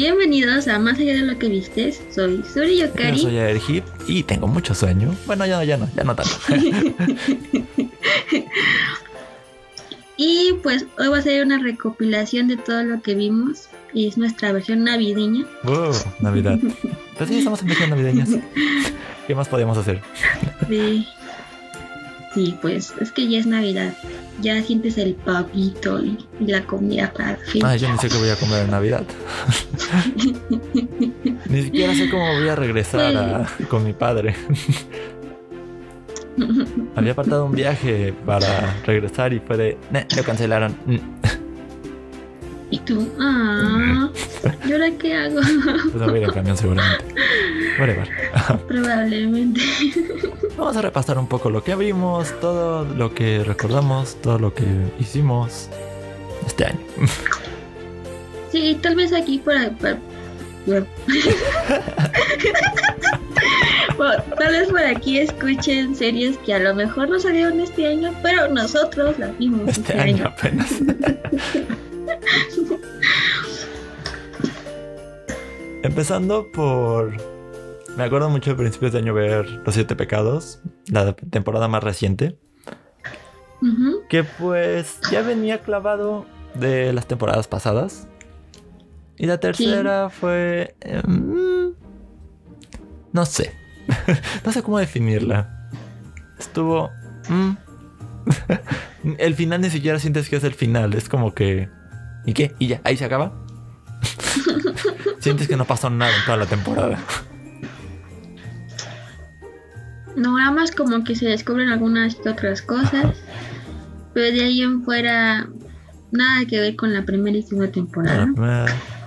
Bienvenidos a Más allá de lo que vistes. Soy Suri Yokari. Yo soy Erhip y tengo mucho sueño. Bueno, ya no, ya no, ya no tanto. y pues hoy va a ser una recopilación de todo lo que vimos. Y es nuestra versión navideña. ¡Wow! Navidad. Pues sí, estamos en versión navideñas. ¿Qué más podemos hacer? Sí. Sí, pues es que ya es Navidad. Ya sientes el pavito y, y la comida para fin. Ay, yo ni sé qué voy a comer en Navidad. ni siquiera sé cómo voy a regresar a- con mi padre. Había apartado un viaje para regresar y fue de... "Nah, lo cancelaron. Y tú, ah, ¿y ahora qué hago? Pues a ir en camión seguramente. Whatever. Probablemente. Vamos a repasar un poco lo que vimos, todo lo que recordamos, todo lo que hicimos este año. Sí, tal vez aquí para... para- bueno. Tal vez por aquí escuchen series que a lo mejor no salieron este año, pero nosotros las vimos Este año apenas. Empezando por... Me acuerdo mucho de principios de año ver Los Siete Pecados, la temporada más reciente, que pues ya venía clavado de las temporadas pasadas. Y la tercera fue... eh, mm, no sé. no sé cómo definirla. Estuvo... mm. el final ni siquiera sientes que es el final. Es como que... ¿Y qué? ¿Y ya? ¿Ahí se acaba? sientes que no pasó nada en toda la temporada. No, nada más como que se descubren algunas otras cosas, pero de ahí en fuera nada que ver con la primera y segunda La temporada. primera,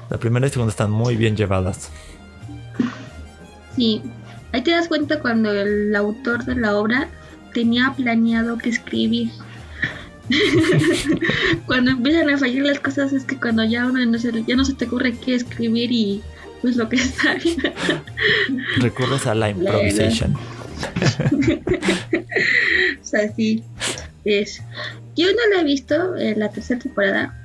la primera y segunda están muy bien llevadas. Sí, ahí te das cuenta cuando el autor de la obra tenía planeado que escribir. cuando empiezan a fallar las cosas es que cuando ya uno no se, ya no se te ocurre qué escribir y pues lo que está. Recurres a la improvisation. o sea, sí, es. Yo no la he visto en la tercera temporada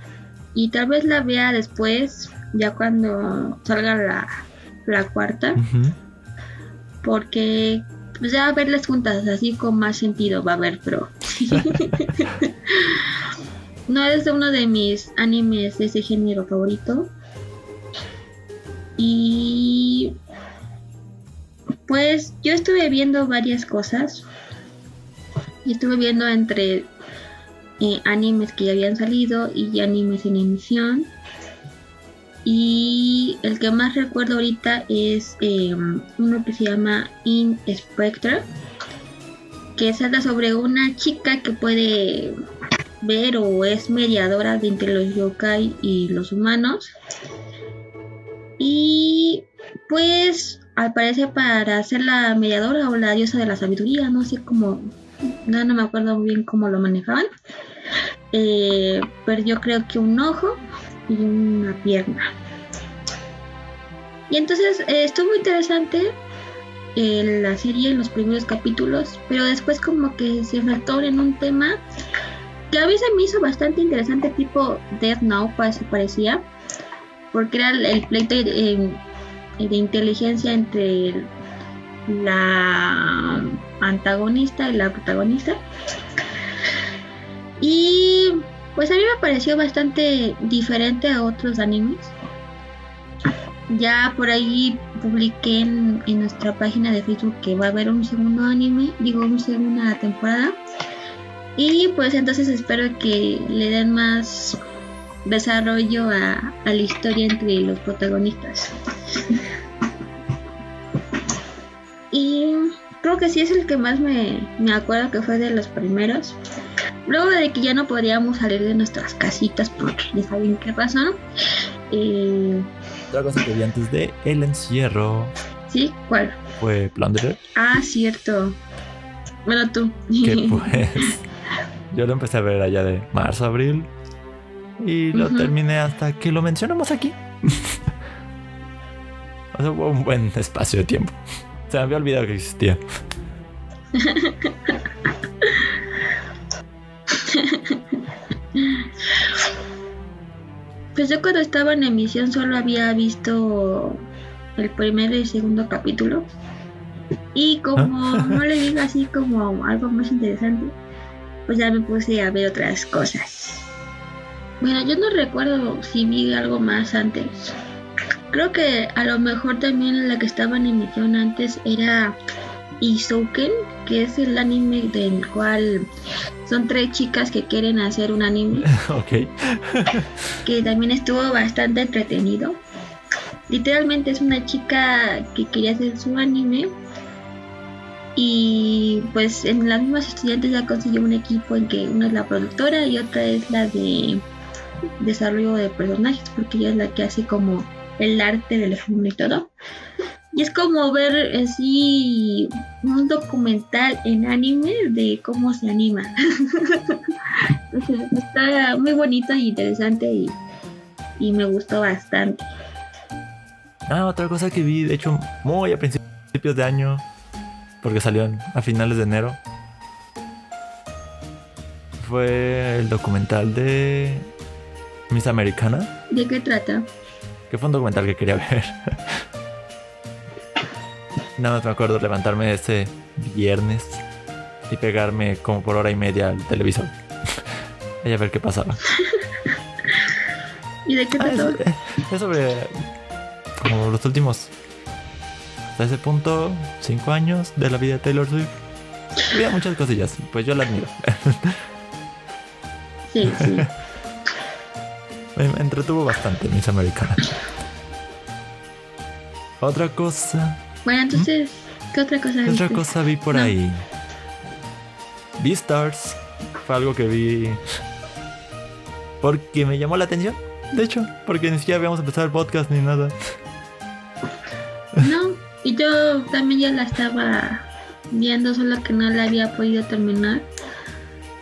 y tal vez la vea después, ya cuando salga la, la cuarta, Ujú. porque pues ya verlas juntas así con más sentido va a haber, pero no es uno de mis animes de ese género favorito. Y pues yo estuve viendo varias cosas. Y estuve viendo entre eh, animes que ya habían salido y animes en emisión. Y el que más recuerdo ahorita es eh, uno que se llama In Spectre, que trata sobre una chica que puede ver o es mediadora de entre los yokai y los humanos. Y pues al parecer para ser la mediadora o la diosa de la sabiduría, no sé cómo, no, no me acuerdo muy bien cómo lo manejaban. Eh, perdió creo que un ojo y una pierna. Y entonces eh, estuvo interesante la serie en los primeros capítulos, pero después como que se faltó en un tema que a se me hizo bastante interesante, tipo Death Now, parece- parecía, porque era el, pleito de, inteligencia entre la antagonista y la protagonista. Y pues a mí me pareció bastante diferente a otros animes. Ya por ahí publiqué en, nuestra página de Facebook que va a haber un segundo anime, digo, una segunda temporada. Y pues entonces espero que le den más desarrollo a, a la historia entre los protagonistas. y creo que sí es el que más me, me acuerdo que fue de los primeros. Luego de que ya no podíamos salir de nuestras casitas por ya saben qué razón. Eh, Otra cosa que vi antes de El Encierro ¿Sí? ¿Cuál? fue Plunderer, Ah, cierto. Bueno, tú. que pues yo lo empecé a ver allá de marzo, abril y lo terminé hasta que lo mencionamos aquí. o sea, hubo un buen espacio de tiempo. Se me había olvidado que existía. Pues yo cuando estaba en emisión solo había visto el primer y segundo capítulo. Y como no le digo así como algo más interesante, pues ya me puse a ver otras cosas. Bueno, yo no recuerdo si vi algo más antes. Creo que a lo mejor también la que estaba en emisión antes era Isouken, que es el anime del cual son tres chicas que quieren hacer un anime. ok. que también estuvo bastante entretenido. Literalmente es una chica que quería hacer su anime. Y pues en las mismas estudiantes ya consiguió un equipo en que una es la productora y otra es la de desarrollo de personajes, porque ella es la que hace como el arte del fondo y todo. Y es como ver así un documental en anime de cómo se anima. está muy bonito y interesante y, y, me gustó bastante. Ah, otra cosa que vi, de hecho, muy a principios de año, porque salió a finales de enero, fue el documental de Miss Americana. ¿De qué trata? Que fue un documental que quería ver. Nada más me acuerdo levantarme ese viernes y pegarme como por hora y media al televisor. y a ver qué pasaba. ¿Y de qué ah, trató? es, sobre como los últimos hasta ese punto, cinco años de la vida de Taylor Swift. Había muchas cosillas, pues yo la admiro. sí, sí. Me entretuvo bastante Miss Americana. Otra cosa bueno, entonces, ¿qué otra cosa ¿Qué otra cosa vi por ahí? Beastars. Fue algo que vi porque me llamó la atención. De hecho, porque ni siquiera habíamos empezado el podcast ni nada. No, y yo también ya la estaba viendo, solo que no la había podido terminar.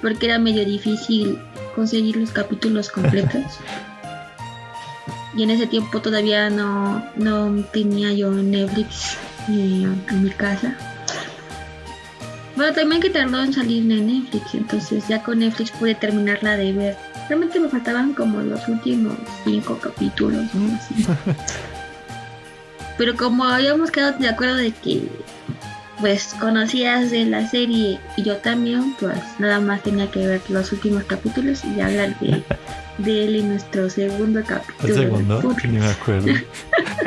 Porque era medio difícil conseguir los capítulos completos. y en ese tiempo todavía no, no tenía yo Netflix en mi casa. Bueno, también que tardó en salir de Netflix, entonces ya con Netflix pude terminarla de ver. Realmente me faltaban como los últimos cinco capítulos. Pero como habíamos quedado de acuerdo de que pues conocías de la serie y yo también, pues nada más tenía que ver los últimos capítulos y hablar de de él en nuestro segundo capítulo. ¿El segundo? Ni me acuerdo.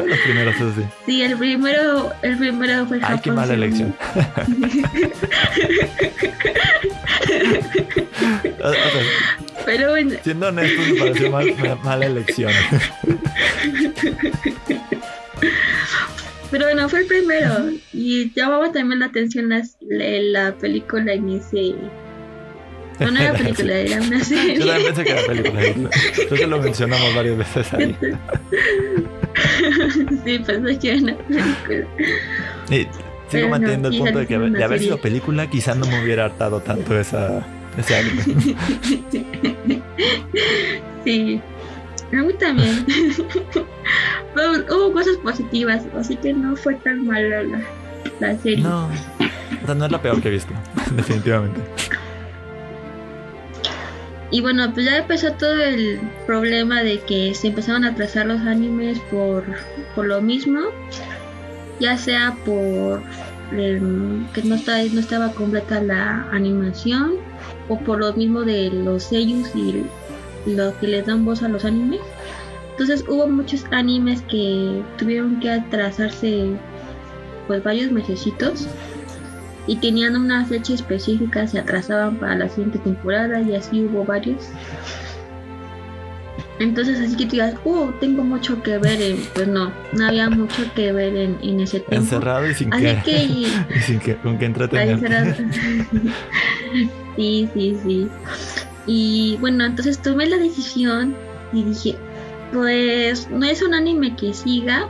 Los primeros, sí. Sí, el primero, el primero fue Ay, qué mala elección. Pero bueno. Siendo honesto, me pareció mal, mala elección. Pero bueno, fue el primero. Y llamaba también la atención la, la película en ese no, no era película, era una serie. Yo también pensé que era película. Entonces lo mencionamos varias veces ahí. sí, pensé que era una película. Y sigo manteniendo el punto de que de haber sido película, quizás no me hubiera hartado tanto esa, ese anime. sí. A mí también. Hubo cosas positivas, así que no fue tan mala la, la serie. No, o sea, no es la peor que he visto, definitivamente. Y bueno, pues ya empezó todo el problema de que se empezaron a trazar los animes por, por lo mismo, ya sea por que no, no estaba completa la animación o por lo mismo de los sellos y lo que les dan voz a los animes. Entonces hubo muchos animes que tuvieron que atrasarse pues varios mesecitos y tenían una fecha específica, se atrasaban para la siguiente temporada y así hubo varios. Entonces así que tú digas, oh, tengo mucho que ver, pues no, no había mucho que ver en, en ese tiempo. Encerrado y sin así que... y sin que con qué entretener. sí, sí, sí. Y bueno, entonces tomé la decisión y dije, pues no es un anime que siga,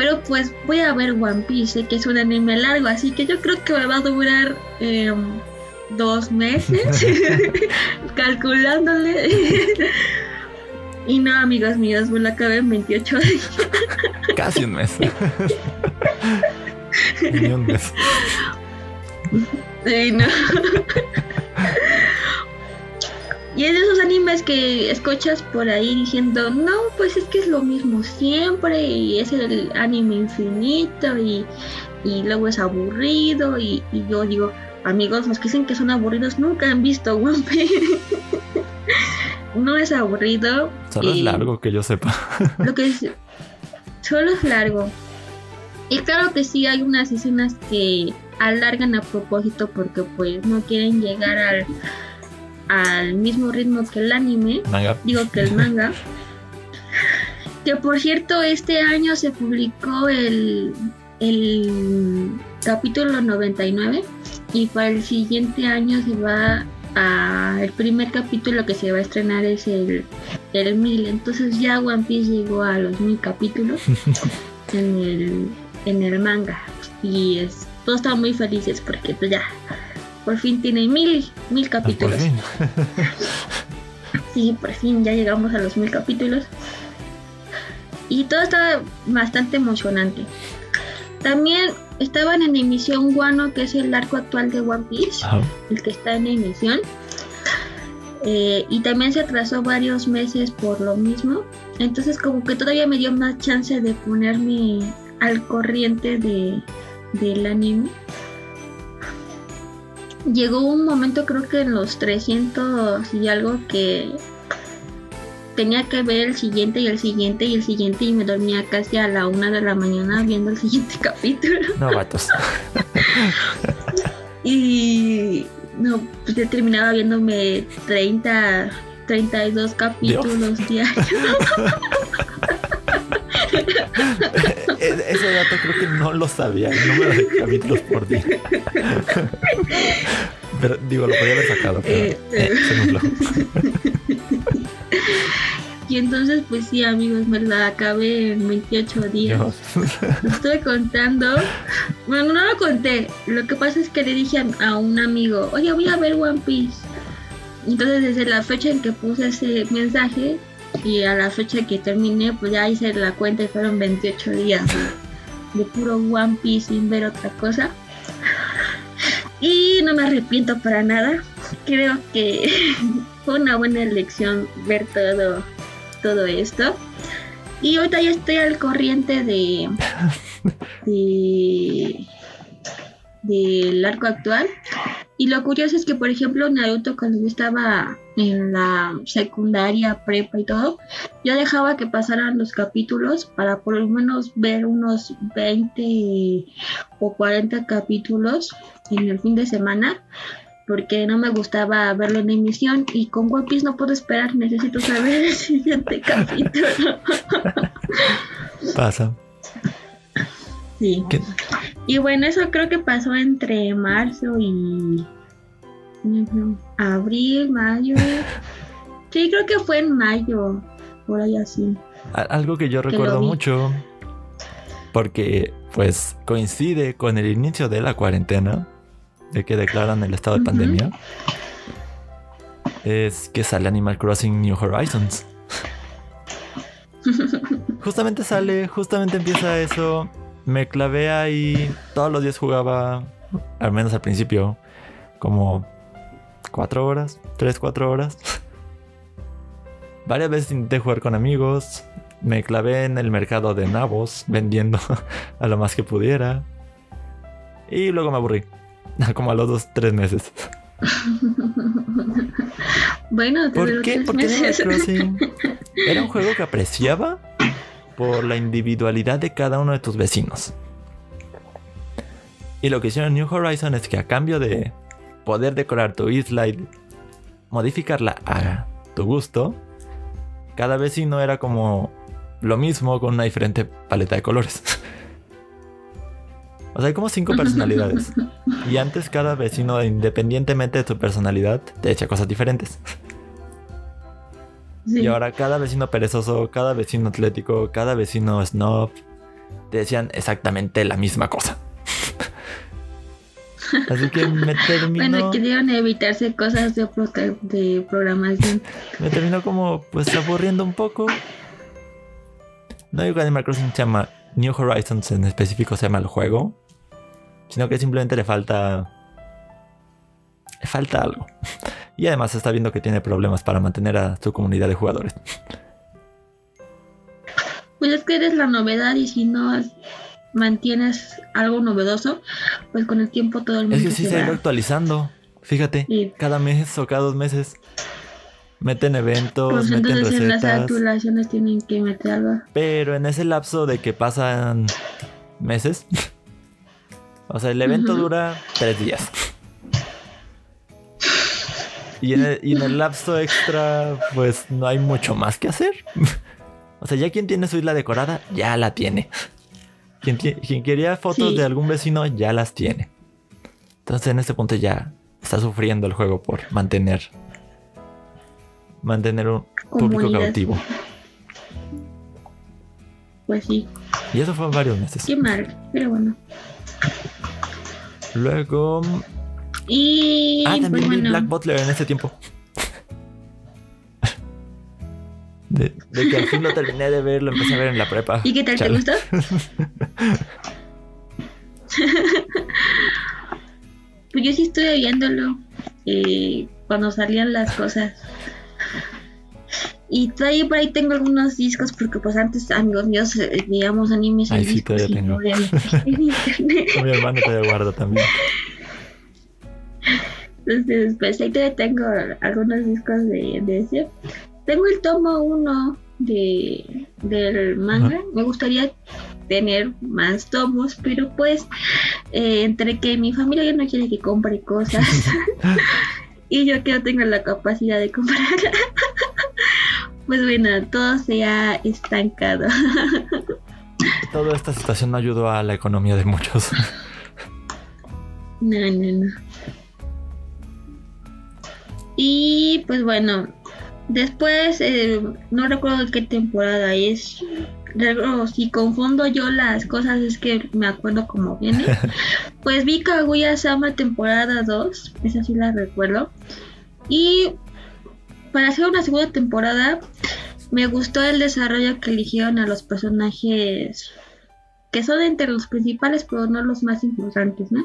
pero pues voy a ver One Piece, que es un anime largo, así que yo creo que me va a durar em, dos meses calculándole. y no, amigos míos, me lo acabé en 28 días. Casi un mes. Ni un mes. Sí, no. Y es de esos animes que escuchas por ahí diciendo, no, pues es que es lo mismo siempre y es el anime infinito y, y luego es aburrido y, y yo digo, amigos, los que dicen que son aburridos nunca han visto One Piece. no es aburrido. Solo es largo, que yo sepa. Lo que es, solo es largo. Y claro que sí hay unas escenas que alargan a propósito porque pues no quieren llegar al, al mismo ritmo que el anime, Manga. digo que el manga. que por cierto, este año se publicó el, el capítulo 99 y para el siguiente año se va a el primer capítulo que se va a estrenar es el, el 1000 entonces ya One Piece llegó a los mil capítulos en el, en el manga y es, todos están muy felices porque pues ya por fin tiene mil, mil Ah, Por capítulos fin. Sí, por fin ya llegamos a los mil capítulos. Y todo estaba bastante emocionante. También estaban en emisión Guano, que es el arco actual de One Piece, el que está en emisión. Eh, y también se atrasó varios meses por lo mismo. Entonces como que todavía me dio más chance de ponerme al corriente de, del anime. Llegó un momento creo que en los 300 y algo que tenía que ver el siguiente y el siguiente y el siguiente y me dormía casi a la una de la mañana viendo el siguiente capítulo. No, vatos. Y no, pues yo terminaba viéndome 30, 32 capítulos diarios. E- Ese dato creo que no lo sabía, el número de capítulos por día. Pero digo, lo podía haber sacado, pero Eh, eh, se nubló. Y entonces, pues sí, amigos, me la acabé en 28 días. Dios. Lo estuve contando. Bueno, no lo conté. Lo que pasa es que le dije a, a un amigo, oye, voy a ver One Piece. Entonces, desde la fecha en que puse ese mensaje y a la fecha que terminé, pues ya hice la cuenta y fueron 28 días de, de puro One Piece sin ver otra cosa. Y no me arrepiento para nada. Creo que fue una buena elección ver todo, todo esto. Y ahorita ya estoy al corriente de, de del arco actual. Y lo curioso es que, por ejemplo, Naruto, cuando yo estaba en la secundaria, prepa y todo, yo dejaba que pasaran los capítulos para por lo menos ver unos 20 o 40 capítulos en el fin de semana. Porque no me gustaba verlo en emisión y con One Piece no puedo esperar, necesito saber el siguiente capítulo. Pasa. Sí. ¿Qué? Y bueno, eso creo que pasó entre marzo y abril, mayo. Sí, creo que fue en mayo, por ahí así. Algo que yo recuerdo mucho, porque pues coincide con el inicio de la cuarentena, de que declaran el estado de pandemia, es que sale Animal Crossing New Horizons. justamente sale, justamente empieza eso. Me clavé ahí, todos los días jugaba, al menos al principio, como cuatro horas, tres, cuatro horas. Varias veces intenté jugar con amigos. Me clavé en el mercado de nabos, vendiendo a lo más que pudiera. Y luego me aburrí. Como a los dos, tres meses. bueno, ¿Por qué? Animal meses. Crossing era un juego que apreciaba por la individualidad de cada uno de tus vecinos. Y lo que hicieron en New Horizon es que a cambio de poder decorar tu isla y modificarla a tu gusto, cada vecino era como lo mismo con una diferente paleta de colores. O sea, hay como cinco personalidades. Y antes cada vecino, independientemente de su personalidad, te decía cosas diferentes. Sí. Y ahora cada vecino perezoso, cada vecino atlético, cada vecino snob, te decían exactamente la misma cosa. Así que me terminó, Bueno, querían evitarse cosas de, pro- de programación. me terminó como pues aburriendo un poco. No digo que Animal Crossing se llama New Horizons en específico se llama el juego, sino que simplemente le falta le falta algo. Y además está viendo que tiene problemas para mantener a su comunidad de jugadores. Pues es que eres la novedad y si no mantienes algo novedoso, pues con el tiempo todo el mundo Es que sí se, va actualizando. Fíjate, cada mes o cada dos meses meten eventos, pues meten entonces recetas. En las actualizaciones tienen que meter algo. Pero en ese lapso de que pasan meses, o sea, el evento dura tres días. Y en, el, lapso extra, pues no hay mucho más que hacer. O sea, ya quien tiene su isla decorada, ya la tiene. Quien, quien quería fotos de algún vecino, ya las tiene. Entonces en este punto ya está sufriendo el juego por mantener mantener un público cautivo. Pues sí. Y eso fue en varios meses. Qué mal, pero bueno. Luego. Y. Ah, también pues Black Butler en ese tiempo. De, que al fin lo terminé de ver, lo empecé a ver en la prepa. ¿Y qué tal? ¿Te gustó? pues yo sí estuve viéndolo eh, cuando salían las cosas. Y todavía por ahí tengo algunos discos porque pues antes amigos míos eh, veíamos animes Ay, sí, todavía tengo. mi hermano todavía guarda también. Entonces, pues ahí todavía tengo algunos discos de, de ese. Tengo el tomo 1 de, del manga. Me gustaría tener más tomos, pero pues eh, entre que mi familia ya no quiere que compre cosas y yo que no tengo la capacidad de comprar pues bueno, todo se ha estancado. Toda esta situación no ayudó a la economía de muchos. No, no, no. Y pues bueno, después eh, no recuerdo qué temporada es. si confundo yo las cosas es que me acuerdo como viene. Pues vi Kaguya Sama temporada 2, esa sí la recuerdo. Y para hacer una segunda temporada, me gustó el desarrollo que eligieron a los personajes que son entre los principales, pero no los más importantes, ¿no?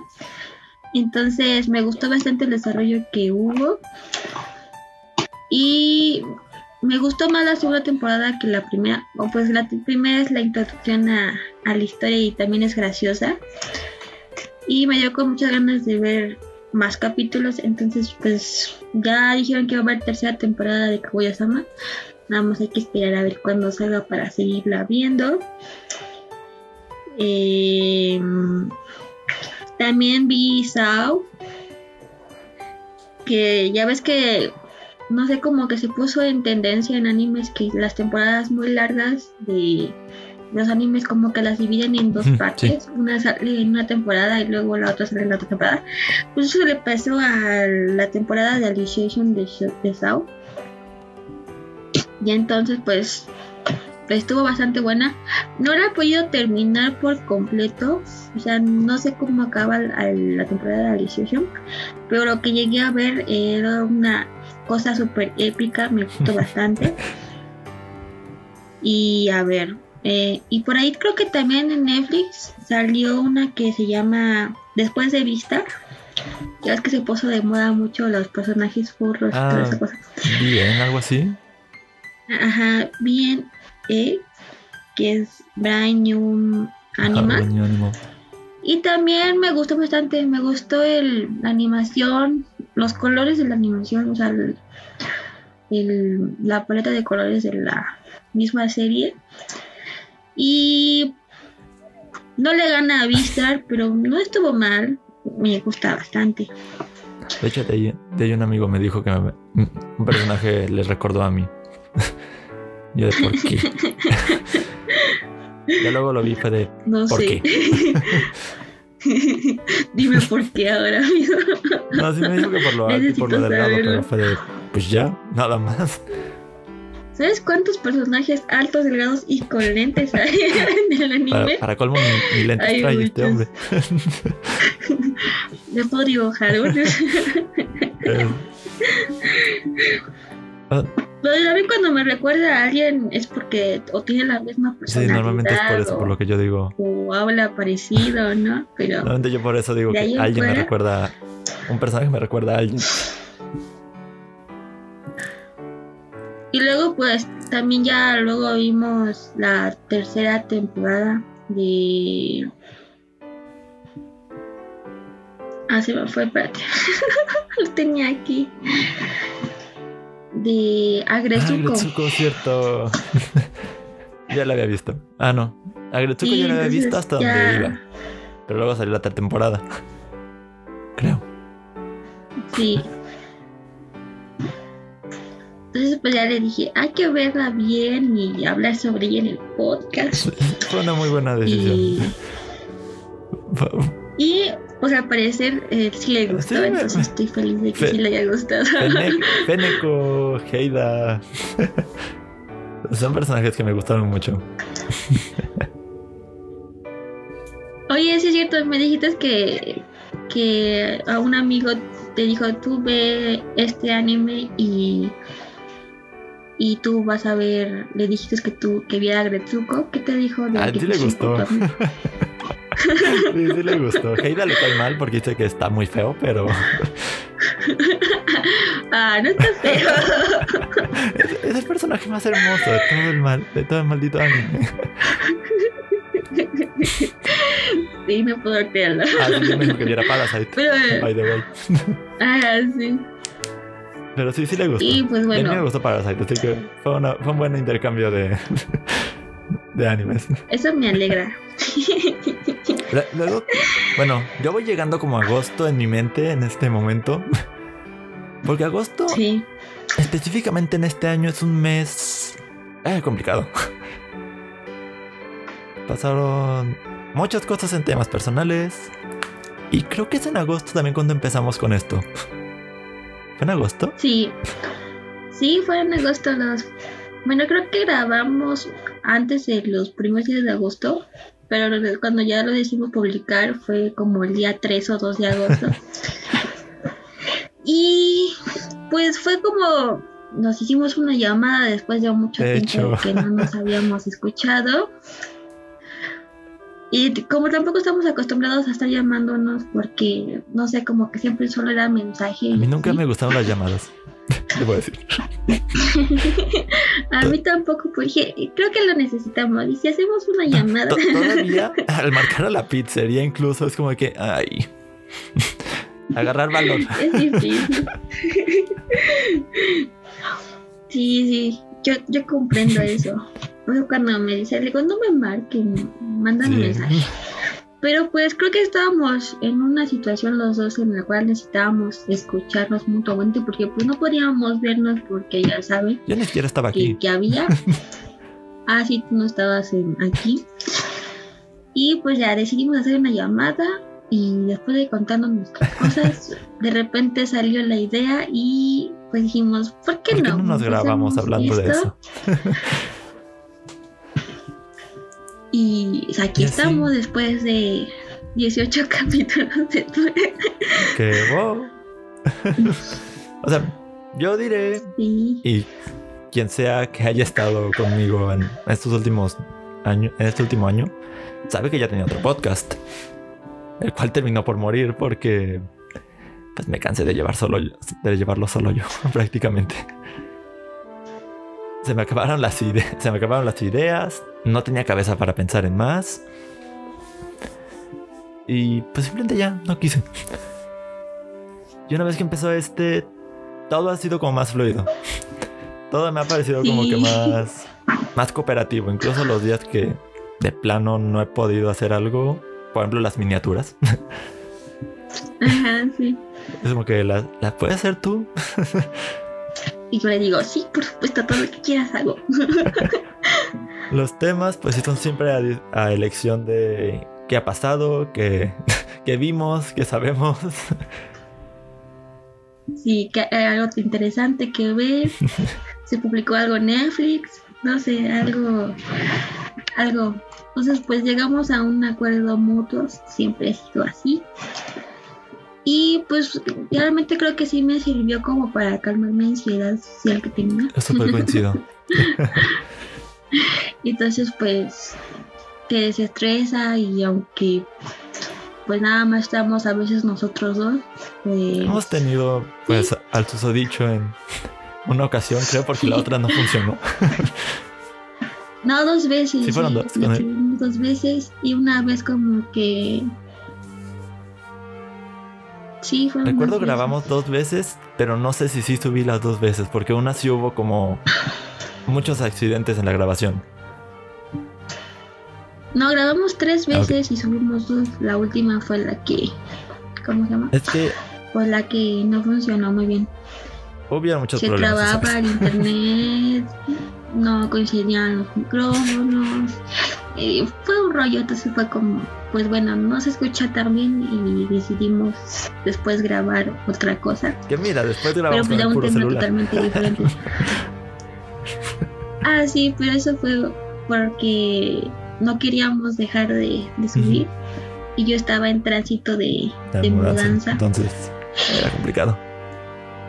Entonces me gustó bastante el desarrollo que hubo. Y me gustó más la segunda temporada que la primera. O pues la primera es la introducción a, a la historia y también es graciosa. Y me dio con muchas ganas de ver más capítulos. Entonces, pues ya dijeron que va a haber tercera temporada de Kaguya-sama. Nada más hay que esperar a ver cuándo salga para seguirla viendo. Eh, también vi Sao. Que ya ves que no sé, como que se puso en tendencia en animes que las temporadas muy largas de los animes como que las dividen en dos partes, una sale en una temporada y luego la otra sale en la otra temporada. Pues eso le pasó a la temporada de Alicization de, de Sao. Y entonces pues estuvo bastante buena. No la he podido terminar por completo. O sea, no sé cómo acaba la, temporada de Alicization. Pero lo que llegué a ver era una cosa súper épica. Me gustó bastante. Y a ver, eh, y por ahí creo que también en Netflix salió una que se llama Después de Vista. Ya es que se puso de moda mucho los personajes furros y toda esa ah, cosa. Bien, algo así. Ajá, bien, eh, que es Brand New Animal. Y también me gustó bastante, me gustó el, la animación, los colores de la animación, o sea, el, la paleta de colores de la misma serie. Y no le gana a Vistar, pero no estuvo mal. Me gusta bastante. De hecho, de ahí, un amigo me dijo que un personaje le recordó a mí. Yo de por qué. ya luego lo vi, fue de. No ¿por sé. Qué? Dime por qué ahora, amigo. no, sí me dijo que por lo, por lo delgado, pero fue de. Pues ya, nada más. ¿Sabes cuántos personajes altos, delgados y con lentes hay en el anime? Para, colmo, mi, lentes trae este hombre. ¿Le puedo dibujar uno? eh. ah. Pero también cuando me recuerda a alguien es porque o tiene la misma personalidad. Sí, normalmente es por eso, por lo que yo digo. O habla parecido, ¿no? Pero normalmente yo por eso digo que alguien me recuerda, un personaje me recuerda a alguien. Y luego pues también ya luego vimos la tercera temporada de... Ah, se me fue, espérate. Lo tenía aquí. De Agretsuko. Agretsuko, cierto. ya la había visto. Ah, no. Agretsuko Sí, ya la había visto hasta ya- donde iba. Pero luego salió la tercera temporada. Creo. Sí. Entonces pues ya le dije, hay que verla bien y hablar sobre ella en el podcast. Fue una muy buena decisión. Y, y pues al parecer eh, sí le gustó, Sí, me- entonces estoy feliz de que Fe- sí le haya gustado. Fene- Feneko, Heida. Son personajes que me gustaron mucho. Oye, sí es cierto, me dijiste que, que a un amigo te dijo, tú ve este anime y, y tú vas a ver, le dijiste que tú que viera Gretsuko, ¿qué te dijo? de Ah, sí le gustó. Sí, sí le gustó. Heida le cae mal porque dice que está muy feo, pero ah, no está feo. es, es el personaje más hermoso de todo el mal, de todo el maldito anime. sí, no puedo creerlo. Ah, sí, me dijo que viera Parasite. Pero, eh, By the way. ah, sí. Pero sí, sí le gustó. Y pues A mí me bueno, gustó Parasite, así que fue, una- fue un buen intercambio de, de animes. eso me alegra. Lu- Luego, bueno, yo voy llegando como a agosto en mi mente en este momento. Porque agosto, Sí, específicamente en este año, es un mes eh, complicado. Pasaron muchas cosas en temas personales. Y creo que es en agosto también cuando empezamos con esto. ¿Fue en agosto? sí. Sí, fue en agosto los... Bueno, creo que grabamos antes de los primeros días de agosto, pero cuando ya lo decidimos publicar fue como el día 3 o 2 de agosto. y pues fue como nos hicimos una llamada después de mucho De tiempo hecho. que no nos habíamos escuchado. Y como tampoco estamos acostumbrados a estar llamándonos porque, no sé, como que siempre solo era mensaje. A mí nunca me gustaron las llamadas. Debo decir. A mí tampoco, porque creo que lo necesitamos. Y si hacemos una llamada, To- Todavía al marcar a la pizzería incluso es como que, ay, agarrar valor. es difícil. Sí, sí, yo, yo comprendo eso. Cuando me dice, le digo, no me marquen, mandan un mensaje. Pero pues creo que estábamos en una situación los dos en la cual necesitábamos escucharnos mutuamente porque pues no podíamos vernos porque ya saben Yo ni siquiera estaba que, aquí. que había. ah, sí, tú no estabas en- aquí. Y pues ya decidimos hacer una llamada y después de contarnos nuestras cosas, de repente salió la idea y pues dijimos, ¿por qué ¿Por qué no? no nos grabamos hablando de eso? Y aquí Y estamos después de 18 capítulos de tu... Que wow. o sea, yo diré, Sí, y quien sea que haya estado conmigo en estos últimos años, en este último año, sabe que ya tenía otro podcast, el cual terminó por morir porque pues me cansé de llevar solo yo- de llevarlo solo yo, prácticamente. Se me acabaron las ideas, se me acabaron las ideas, no tenía cabeza para pensar en más. Y pues simplemente ya no quise. Y una vez que empezó este, todo ha sido como más fluido. Todo me ha parecido como que más, más cooperativo. Incluso los días que de plano no he podido hacer algo, por ejemplo las miniaturas. ajá, sí. Es como que las las puedes hacer tú. Y yo le digo, sí, por supuesto, todo lo que quieras hago. Los temas, pues son siempre a elección de qué ha pasado, qué, qué vimos, qué sabemos. Sí, que hay algo interesante que ver. Se publicó algo en Netflix, no sé, algo, algo. Entonces, pues llegamos a un acuerdo mutuo, siempre ha sido así. Y pues realmente creo que sí me sirvió como para calmar mi ansiedad social que tenía. Es súper coincido. Entonces, pues, que desestresa y aunque pues nada más estamos a veces nosotros dos, pues, Hemos tenido, pues, al susodicho en, una ocasión, creo, porque la otra no funcionó. no, dos veces. Sí, fueron dos. Dos veces y una vez como que... Sí, fueron Recuerdo grabamos dos veces, pero no sé si sí subí las dos veces, porque una sí hubo como muchos accidentes en la grabación. No, grabamos tres veces y subimos dos. La última fue la que. ¿Cómo se llama? Es que. Fue la que no funcionó muy bien. Hubo muchos se problemas. Se trababa el internet, no coincidían los micrófonos. Eh, fue un rollo, entonces fue como, pues bueno, no se escucha tan bien y decidimos después grabar otra cosa. Que mira, después grabamos pero pues, un tema totalmente diferente. ah, sí, pero eso fue porque no queríamos dejar de, de subir y yo estaba en tránsito de, de, de mudanza. mudanza. Entonces era complicado.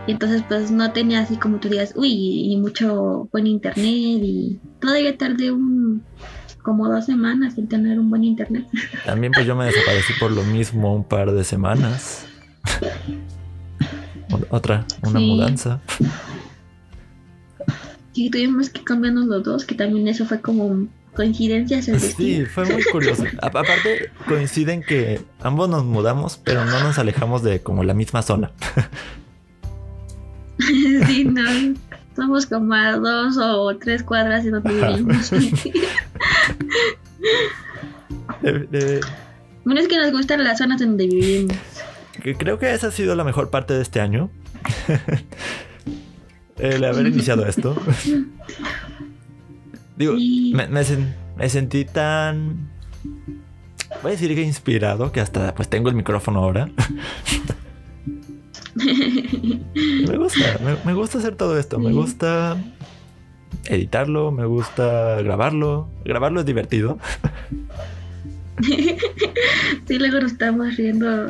Y entonces pues no tenía así como tú digas, uy, y mucho buen internet y todavía tardé un como dos semanas en tener un buen internet. También pues yo me desaparecí por lo mismo un par de semanas. Otra, una Sí. mudanza. Y tuvimos que cambiarnos los dos, que también eso fue como coincidencias Sí, fue muy curioso. A- aparte, coinciden que ambos nos mudamos, pero no nos alejamos de como la misma zona. sí, no. Somos como a dos o tres cuadras de donde vivimos. De- que nos gustan las zonas donde vivimos. creo que esa ha sido la mejor parte de este año. El haber iniciado esto. Digo, Sí. me, me sen- me sentí tan... Voy a decir que inspirado, que hasta pues tengo el micrófono ahora. Me gusta, me, me gusta hacer todo esto. Me Sí. gusta editarlo, me gusta grabarlo. Grabarlo es divertido. Sí, luego nos estamos riendo.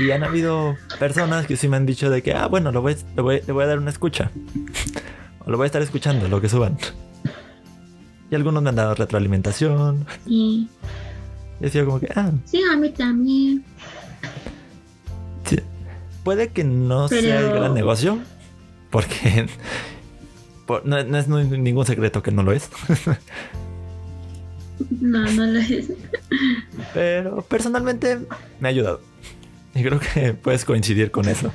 Y han habido personas que sí me han dicho de que, ah, bueno, lo voy, lo voy- le voy a dar una escucha. O lo voy a estar escuchando, lo que suban. Y algunos me han dado retroalimentación. y Y decía como que, ah, sí, a mí también. Sí, puede que no sea el gran negocio. Porque por- no, no es ningún secreto que no lo es. No, no lo es. Pero personalmente me ha ayudado. Y creo que puedes coincidir con eso.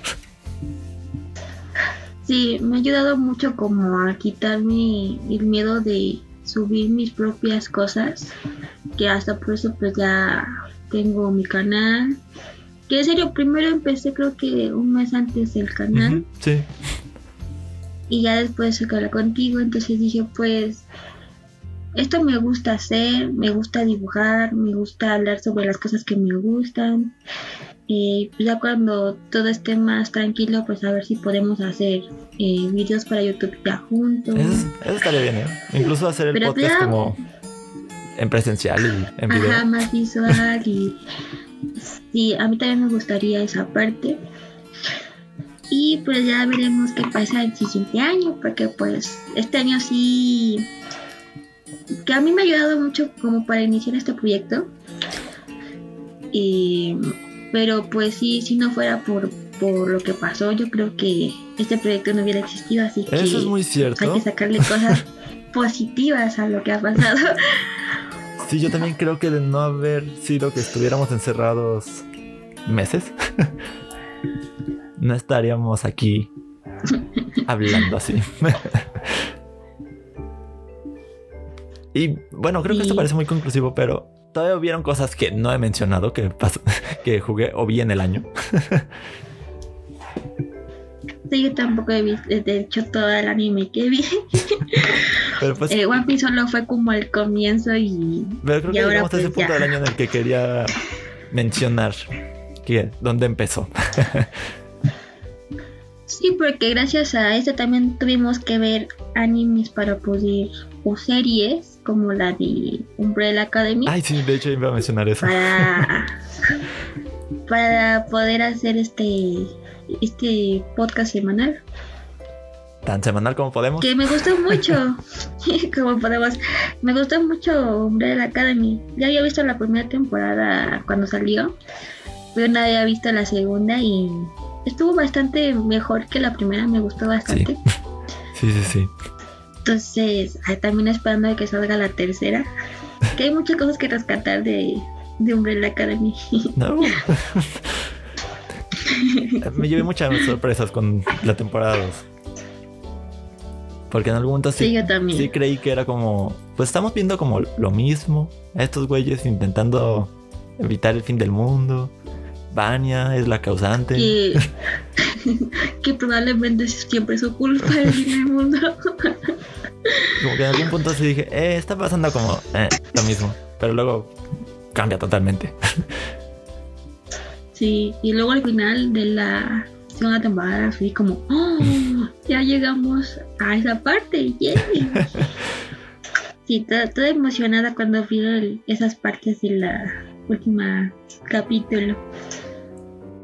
Sí, me ha ayudado mucho como a quitarme el miedo de subir mis propias cosas. Que hasta por eso pues ya tengo mi canal. Que en serio, primero empecé creo que un mes antes del canal. Sí. y ya después sacarla contigo, entonces dije pues esto me gusta hacer, me gusta dibujar, me gusta hablar sobre las cosas que me gustan y pues, ya cuando todo esté más tranquilo pues a ver si podemos hacer eh, videos para YouTube ya juntos. Eso, eso estaría bien, ¿eh? Incluso hacer el Pero podcast como en presencial y en video. Ajá, más visual y sí, a mí también me gustaría esa parte. Y pues ya veremos qué pasa el siguiente año, porque pues este año sí, que a mí me ha ayudado mucho como para iniciar este proyecto. Y, pero pues sí, si no fuera por, por lo que pasó, yo creo que este proyecto no hubiera existido, así que Eso es muy hay cierto. que sacarle cosas positivas a lo que ha pasado. Sí, yo también creo que de no haber sido que estuviéramos encerrados meses, no estaríamos aquí hablando así. y bueno, creo que esto parece muy conclusivo, pero todavía hubieron cosas que no he mencionado que, pasó- que jugué o vi en el año. Sí, yo tampoco he visto, de hecho, todo el anime que vi. Pero pues Eh, One Piece solo fue como el comienzo y Pero creo Y que ahora, llegamos a ese pues, punto ya. del año en el que quería mencionar que dónde empezó. sí, porque gracias a esto también tuvimos que ver animes para poder, o series como la de Umbrella Academy, Ay, sí, de hecho iba a mencionar eso. para, para poder hacer este, este podcast semanal. Tan semanal como podemos. Que me gustó mucho, como podemos, me gustó mucho Umbrella Academy. Ya había visto la primera temporada cuando salió, pero no había visto la segunda y estuvo bastante mejor que la primera, me gustó bastante. Sí, sí, sí. Entonces, también esperando a que salga la tercera. Que hay muchas cosas que rescatar de, de Umbrella Academy. No. Me llevé muchas sorpresas con la temporada 2. Porque en algún momento sí, sí, creí que era como. Pues estamos viendo como lo mismo. estos güeyes intentando evitar el fin del mundo. Vania es la causante. Que, que probablemente siempre es su culpa el fin del mundo. como que en algún punto sí dije, eh, está pasando como eh, lo mismo. Pero luego cambia totalmente. Sí, y luego al final de la segunda temporada fui como, oh, ya llegamos a esa parte, yay. Sí, toda, emocionada cuando vi esas partes de la última capítulo.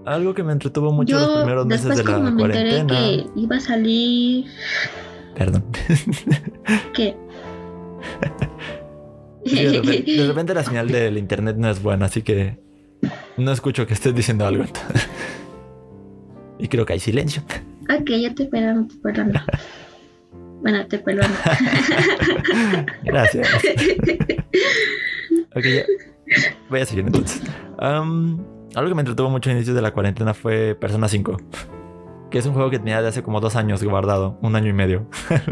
Algo que me entretuvo mucho los primeros meses de la como me enteré que iba a salir. Perdón. ¿Qué? de, repente, la señal del internet no es buena, así que no escucho que estés diciendo algo. y creo que hay silencio. Ok, ya te perdono, te perdono. bueno, te perdono. Gracias. ok, ya. Voy a seguir entonces. algo que me entretuvo mucho al inicio de la cuarentena fue Persona 5. Que es un juego que tenía de hace como dos años guardado, un año y medio.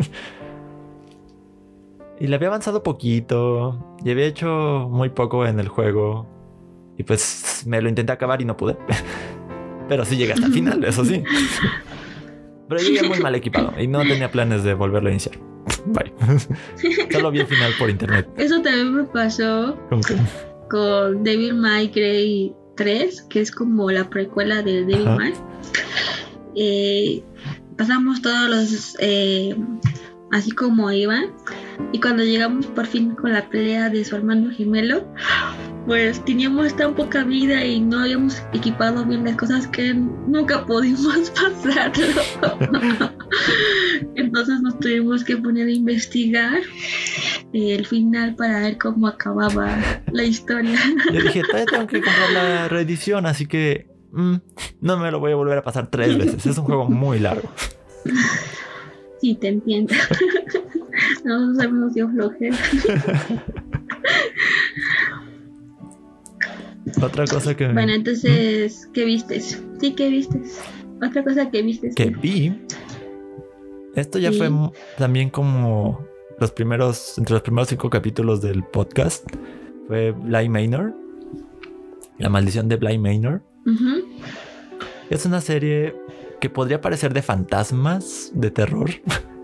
Y le había avanzado poquito. Y había hecho muy poco en el juego. Y pues me lo intenté acabar y no pude. Pero sí llegué hasta el final, eso sí. Pero llegué muy mal equipado y no tenía planes de volverlo a iniciar. Bye. Solo vi el final por internet. Eso también me pasó ¿Con, Devil May Cry 3, que es como la precuela de Devil May. Eh, pasamos todos los eh, así como iban. Y cuando llegamos por fin con la pelea de su hermano gemelo, pues teníamos tan poca vida y no habíamos equipado bien las cosas que nunca pudimos pasarlo. Entonces nos tuvimos que poner a investigar el final para ver cómo acababa la historia. Yo dije, todavía tengo que comprar la reedición, así que mm, no me lo voy a volver a pasar tres veces. Es un juego muy largo. Sí, te entiendo. No sabemos dio flojera. Otra cosa que. Bueno, entonces, ¿qué vistes? Sí, ¿qué vistes? Otra cosa que vistes. Que vi. Esto ya fue también como los primeros, entre los primeros cinco capítulos del podcast. Fue Bly Manor. La maldición de Bly Manor. Es una serie que podría parecer de fantasmas, de terror,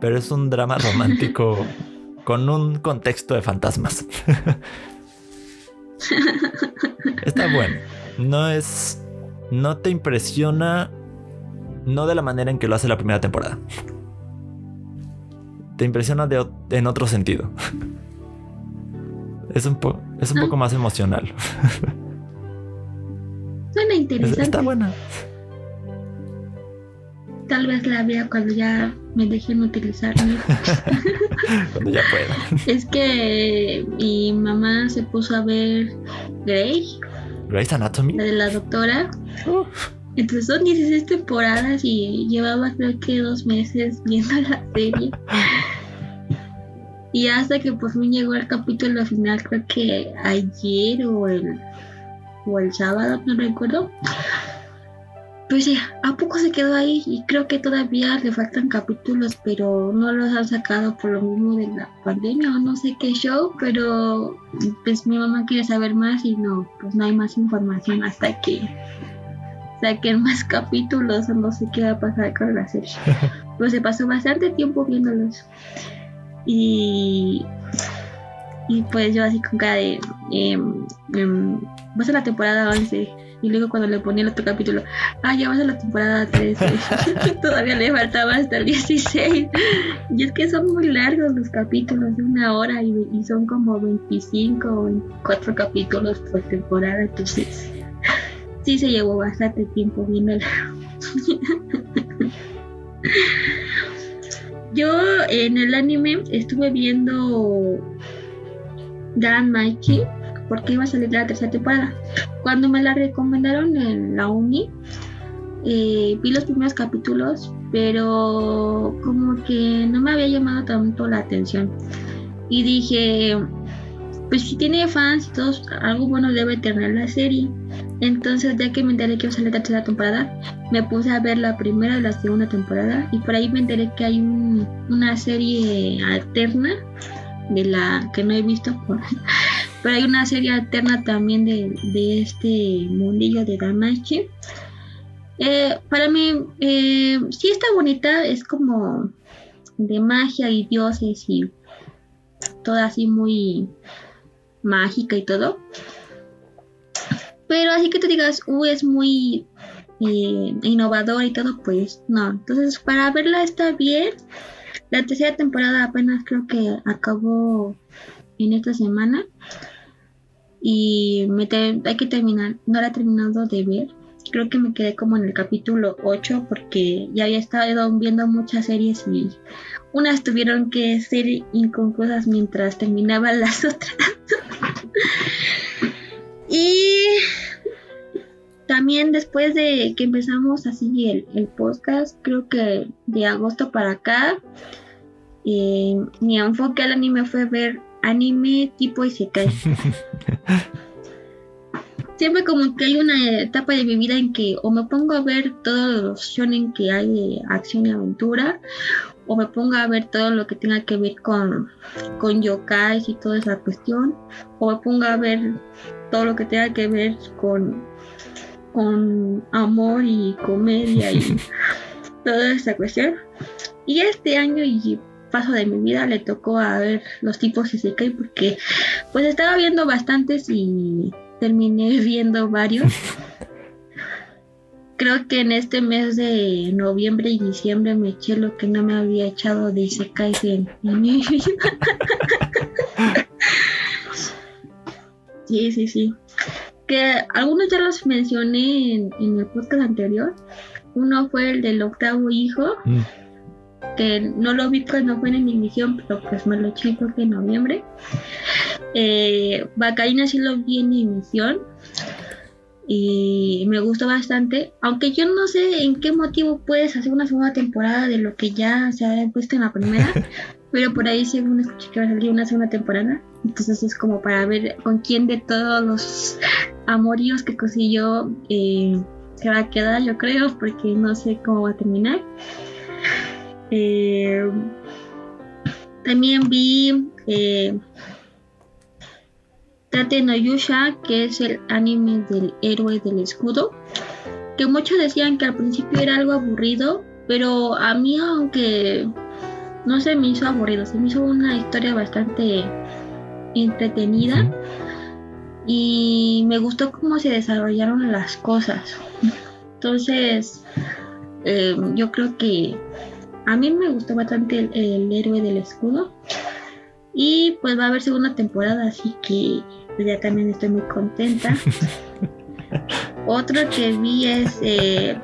pero es un drama romántico con un contexto de fantasmas. Está bueno. No es. No te impresiona. No de la manera en que lo hace la primera temporada. Te impresiona de, en otro sentido. Es un, es un poco más emocional. Suena interesante. Está buena tal vez la vea cuando ya me dejen utilizar cuando ya pueda. Es que mi mamá se puso a ver Grey. Grey's Anatomy. La de la doctora. Entonces son 16 temporadas y llevaba creo que dos meses viendo la serie. Y hasta que por fin llegó el capítulo final, creo que ayer o el, o el sábado, no recuerdo pues ya, ¿a poco se quedó ahí? Y creo que todavía le faltan capítulos, pero no los han sacado por lo mismo de la pandemia o no sé qué show, pero pues mi mamá quiere saber más y no, pues no hay más información hasta que saquen más capítulos o no sé qué va a pasar con la serie. Pues se pasó bastante tiempo viéndolos. Y, y pues yo así con cada de... Eh, va a ser la temporada 11 y luego cuando le ponía el otro capítulo, ah, ya vas a la temporada 13. Todavía le faltaba hasta el 16. Y es que son muy largos los capítulos, de una hora y, son como 25 o 24 capítulos por temporada. Entonces, sí se llevó bastante tiempo viéndola. Yo en el anime estuve viendo Dan Mikey porque iba a salir la tercera temporada. Cuando me la recomendaron en la uni, eh, vi los primeros capítulos, pero como que no me había llamado tanto la atención. Y dije, pues si tiene fans y todos, algo bueno debe tener la serie. Entonces, ya que me enteré que iba a salir la tercera temporada, me puse a ver la primera y la segunda temporada. Y por ahí me enteré que hay una serie alterna de la que no he visto. Pero hay una serie alterna también de, este mundillo de Damachi. Eh, para mí, eh, sí está bonita, es como de magia y dioses y todo así muy mágica y todo. Pero así que te digas, uh, es muy eh, innovador y todo, pues no. Entonces, para verla está bien. La tercera temporada apenas creo que acabó en esta semana. Y me hay que terminar, no la he terminado de ver. Creo que me quedé como en el capítulo 8 porque ya había estado viendo muchas series y unas tuvieron que ser inconclusas mientras terminaban las otras. y también después de que empezamos así el, el podcast, creo que de agosto para acá, eh, mi enfoque al anime fue ver anime tipo Isekai. Siempre como que hay una etapa de mi vida en que o me pongo a ver todos los shonen que hay de acción y aventura, o me pongo a ver todo lo que tenga que ver con, con yokais y toda esa cuestión, o me pongo a ver todo lo que tenga que ver con, con amor y comedia y toda esa cuestión. Y este año y paso de mi vida le tocó a ver los tipos Isekai porque pues estaba viendo bastantes y terminé viendo varios creo que en este mes de noviembre y diciembre me eché lo que no me había echado de Isekai en, en mi sí, sí, sí. Que algunos ya los mencioné en, el podcast anterior. Uno fue el del octavo hijo. Mm. Que no lo vi cuando fue en mi emisión, pero pues me lo eché creo que en noviembre. Eh, Bacarina sí lo vi en emisión y me gustó bastante, aunque yo no sé en qué motivo puedes hacer una segunda temporada de lo que ya se ha puesto en la primera, pero por ahí según escuché que va a salir una segunda temporada, entonces es como para ver con quién de todos los amoríos que consiguió eh, se va a quedar, yo creo, porque no sé cómo va a terminar. Eh, también vi eh, Tate no Yusha, que es el anime del héroe del escudo, que muchos decían que al principio era algo aburrido, pero a mí aunque no se me hizo aburrido, se me hizo una historia bastante entretenida y me gustó cómo se desarrollaron las cosas. Entonces, eh, yo creo que a mí me gustó bastante el héroe del escudo. Y pues va a haber segunda temporada, así que pues, ya también estoy muy contenta. Otro que vi es eh,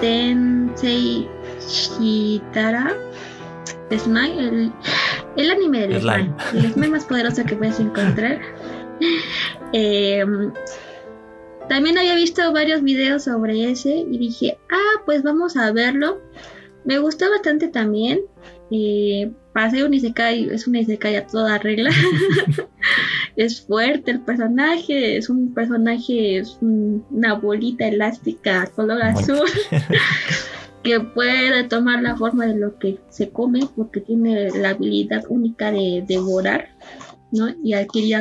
Tensei Shitara Smile, el, anime del slime. el slime más poderoso que puedes encontrar. Em, también había visto varios videos sobre ese y dije, ah, pues vamos a verlo. Me gustó bastante también. Eh, ser un Isekai, es un Isekai a toda regla. es fuerte el personaje, es un personaje, es una bolita elástica color azul. que puede tomar la forma de lo que se come porque tiene la habilidad única de devorar, ¿no? Y adquirir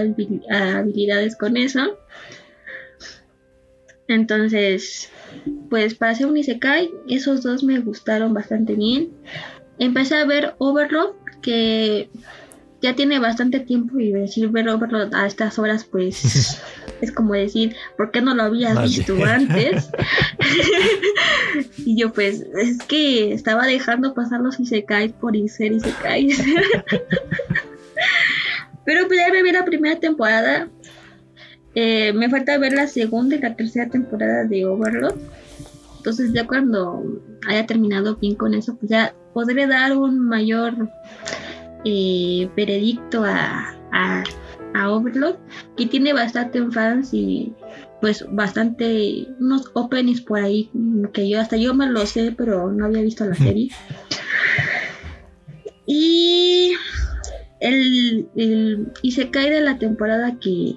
habilidades con eso. Entonces, pues para ser un Isekai, esos dos me gustaron bastante bien. Empecé a ver Overlord que ya tiene bastante tiempo y decir ver Overlord a estas horas pues es como decir, ¿por qué no lo habías visto antes? y yo pues es que estaba dejando pasar los Isekais por ser Isekais. Pero pues ya me vi la primera temporada. Eh, me falta ver la segunda y la tercera temporada de Overlord. Entonces ya cuando haya terminado bien con eso, pues ya podré dar un mayor eh, veredicto a, a Overlord, que tiene bastante fans y pues bastante unos openings por ahí que yo hasta yo me lo sé, pero no había visto la serie. Y el, y se cae de la temporada que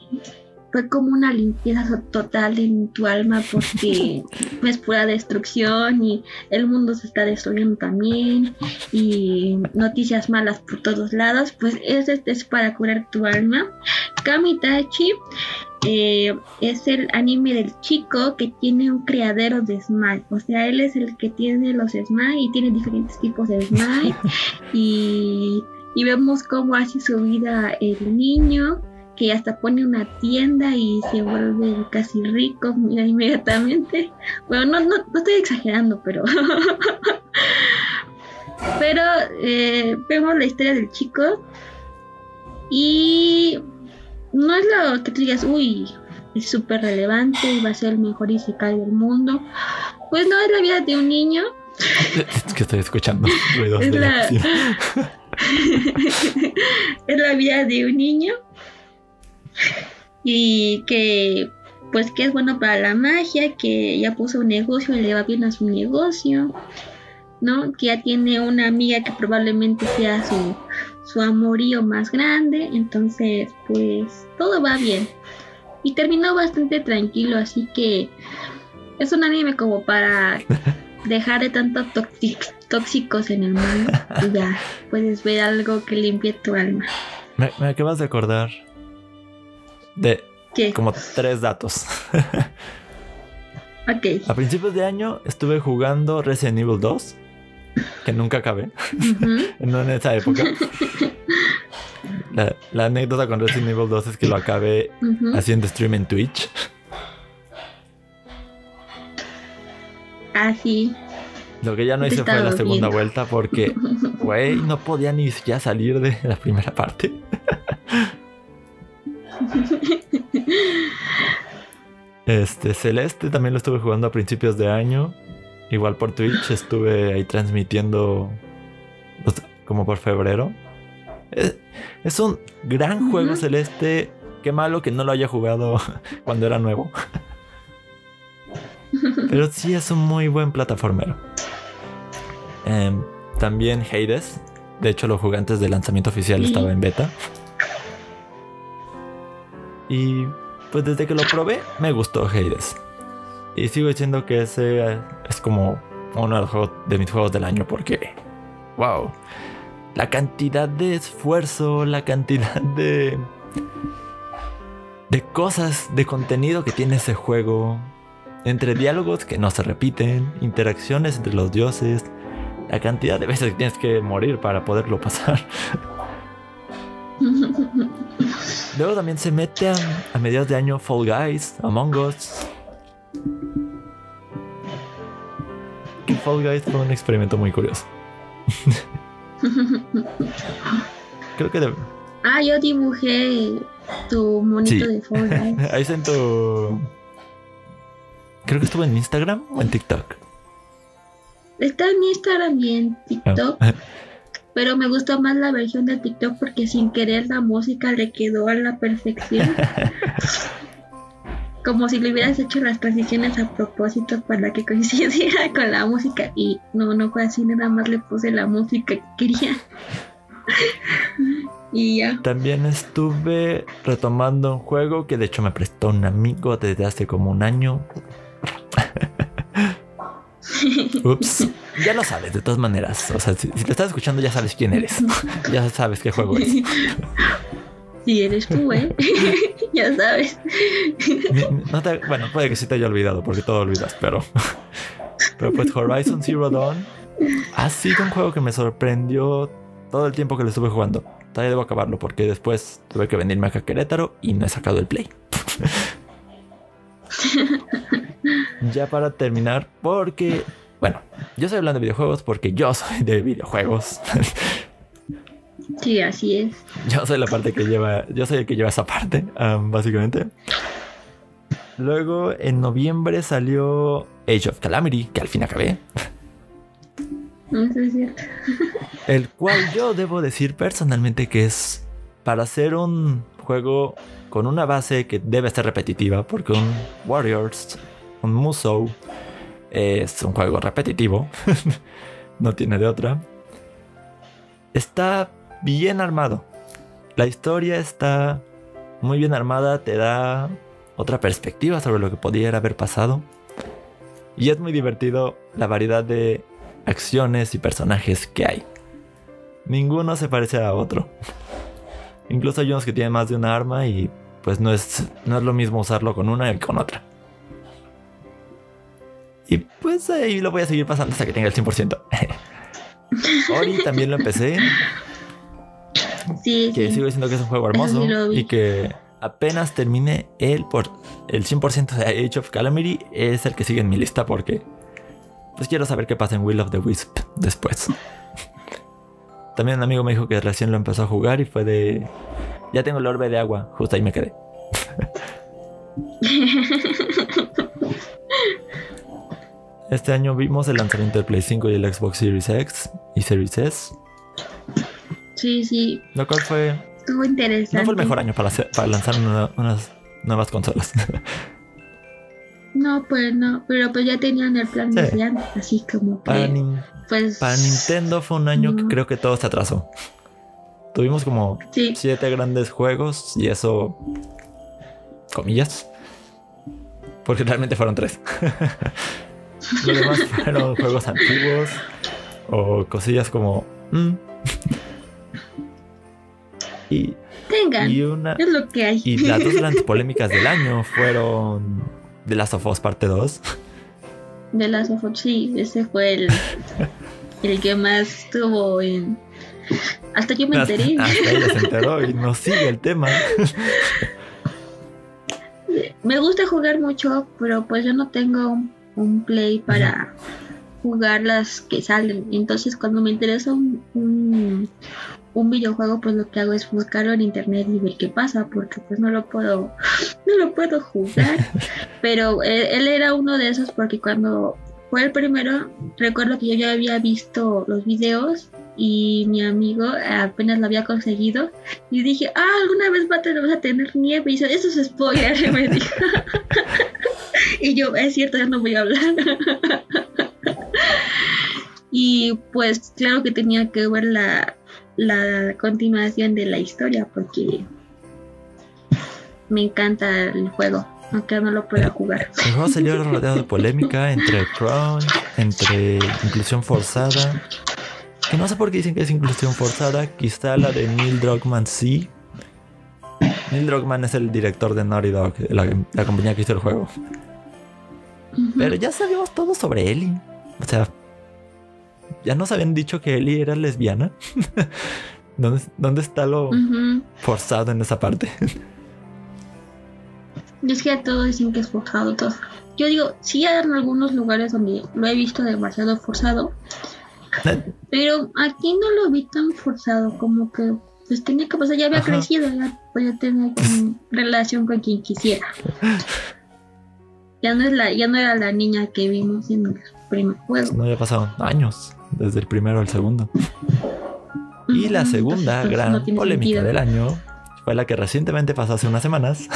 fue como una limpieza total en tu alma porque es pura destrucción y el mundo se está destruyendo también y noticias malas por todos lados, pues ese es para curar tu alma. Kamitachi eh, es el anime del chico que tiene un criadero de smile. O sea, él es el que tiene los smile y tiene diferentes tipos de smile. y, y vemos cómo hace su vida el niño que hasta pone una tienda y se vuelve casi rico inmediatamente. Bueno, no, no, no estoy exagerando, pero... pero eh, vemos la historia del chico y no es lo que tú digas, uy, es súper relevante y va a ser el mejor Isekai del mundo. Pues no, es la vida de un niño. Es que estoy escuchando ruidos es, la... es la vida de un niño y que pues que es bueno para la magia, que ya puso un negocio y le va bien a su negocio, ¿no? Que ya tiene una amiga que probablemente sea su, su amorío más grande, entonces pues todo va bien. Y terminó bastante tranquilo, así que es un anime como para dejar de tantos tóxicos en el mundo y ya puedes ver algo que limpie tu alma. Me, me acabas de acordar de como tres datos. ok. A principios de año estuve jugando Resident Evil 2, que nunca acabé, no en esa época. La, anécdota con Resident Evil 2 es que lo acabé haciendo stream en Twitch. Ah, sí. Lo que ya no hice fue la segunda vuelta porque, güey, no podía ni siquiera salir de la primera parte. Este, Celeste también lo estuve jugando a principios de año. Igual por Twitch estuve ahí transmitiendo pues, como por febrero. Es, un gran juego Celeste. Qué malo que no lo haya jugado cuando era nuevo. Pero sí es un muy buen plataformero. Em, también Hades. De hecho, lo jugué antes del lanzamiento oficial, estaba en beta. Y pues desde que lo probé, me gustó Hades. Y sigo diciendo que ese es como uno de, mis juegos del año porque, wow, la cantidad de esfuerzo, la cantidad de, de cosas, de contenido que tiene ese juego, entre diálogos que no se repiten, interacciones entre los dioses, la cantidad de veces que tienes que morir para poderlo pasar. Luego también se mete a, mediados de año Fall Guys, Among Us. Fall Guys fue un experimento muy curioso. Creo que... Ah, yo dibujé tu monito de Fall Guys. Ahí está en tu... Creo que estuvo en Instagram o en TikTok. Está en Instagram y en TikTok. Ah pero me gustó más la versión de TikTok porque sin querer la música le quedó a la perfección. Como si le hubieras hecho las transiciones a propósito para que coincidiera con la música y no, no fue así, nada más le puse la música que quería. y ya. También estuve retomando un juego que de hecho me prestó un amigo desde hace como un año. Ups. Ya lo sabes, de todas maneras. O sea, si, te estás escuchando, ya sabes quién eres. ya sabes qué juego es. Si eres tú, ¿eh? ya sabes. bueno, puede que sí te haya olvidado, porque todo olvidas, pero. pero pues Horizon Zero Dawn ha sido un juego que me sorprendió todo el tiempo que lo estuve jugando. Todavía debo acabarlo, porque después tuve que venirme acá a Querétaro y no he sacado el play. Ya para terminar, porque bueno, yo estoy hablando de videojuegos porque yo soy de videojuegos. Sí, así es. Yo soy la parte que lleva, yo soy el que lleva esa parte, básicamente. Luego, en noviembre salió Age of Calamity, que al fin acabé. No, es cierto. El cual yo debo decir personalmente que es para ser un juego con una base que debe ser repetitiva, porque un Warriors, Musou, es un juego repetitivo, no tiene de otra. Está bien armado. La historia está muy bien armada, te da otra perspectiva sobre lo que pudiera haber pasado. Y es muy divertido la variedad de acciones y personajes que hay. Ninguno se parece a otro. Incluso hay unos que tienen más de una arma y pues no es, no es lo mismo usarlo con una que con otra. Y pues ahí lo voy a seguir pasando hasta que tenga el 100%. Ori también lo empecé. Sí, que sí. sigo diciendo que es un juego hermoso y que apenas termine el por el 100% de Age of Calamity es el que sigue en mi lista porque pues quiero saber qué pasa en Will of the Wisp después. También un amigo me dijo que recién lo empezó a jugar y fue de ya tengo el orbe de agua, justo ahí me quedé. Este año vimos el lanzamiento del Play 5 y el Xbox Series X y Series S, Sí, sí. lo cual fue Estuvo interesante. no fue el mejor año para, hacer- para lanzar una- unas nuevas consolas. No, pues no. Pero pues ya tenían el plan Sí. desde antes. Así como que. para, Nin- pues. para Nintendo fue un año que creo que todo se atrasó. Tuvimos como Sí. siete grandes juegos y eso, comillas, porque realmente fueron tres. Los demás fueron juegos antiguos o cosillas como... mm. Y, Tengan. y una... Es lo que hay. Y las dos grandes polémicas del año fueron The Last of Us parte 2 De las of Us, sí, ese fue el, el que más estuvo en. Hasta yo me enteré. Hasta ella se enteró y nos sigue el tema. Me gusta jugar mucho, pero pues yo no tengo un, play para jugar las que salen. Entonces cuando me interesa un, un, un videojuego, pues lo que hago es buscarlo en internet y ver qué pasa, porque pues no lo puedo, no lo puedo jugar. pero él, él era uno de esos porque cuando fue el primero, recuerdo que yo ya había visto los videos y mi amigo apenas lo había conseguido y dije, ah, alguna vez va a tener, vas a tener nieve y dice, eso es spoiler, y me dijo. Y yo, es cierto, ya no voy a hablar. y pues claro que tenía que ver la, la continuación de la historia porque me encanta el juego, aunque no lo pueda jugar. El juego salió rodeado de polémica entre Crown, entre inclusión forzada. Que no sé por qué dicen que es inclusión forzada. Quizá la de Neil Druckmann sí. Neil Druckmann es el director de Naughty Dog, la, la compañía que hizo el juego. Pero ya sabíamos todo sobre Ellie. O sea, ya nos habían dicho que Ellie era lesbiana. ¿Dónde, dónde está lo forzado en esa parte? Es que todos dicen que es forzado todo. Yo digo, sí hay en algunos lugares donde lo he visto demasiado forzado, pero aquí no lo vi tan forzado, como que pues tenía que pasar, ya había Ajá. crecido, ya podía tener relación con quien quisiera. Ya no es la, ya no era la niña que vimos en el primer juego. No había pasado años desde el primero al segundo. Y la segunda entonces, gran no polémica sentido. del año fue la que recientemente pasó hace unas semanas,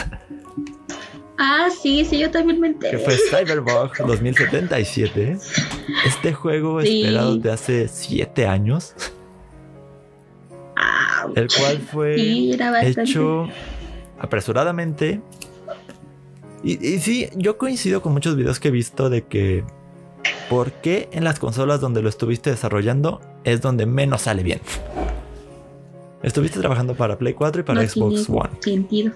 Ah, sí, sí, yo también me que enteré. fue Cyberbug 2077. Este juego Sí. esperado de hace 7 años, el cual fue sí, hecho apresuradamente. Y, y sí, yo coincido con muchos videos que he visto de que ¿por qué en las consolas donde lo estuviste desarrollando es donde menos sale bien? Estuviste trabajando para Play 4 y para no Xbox One. sentido.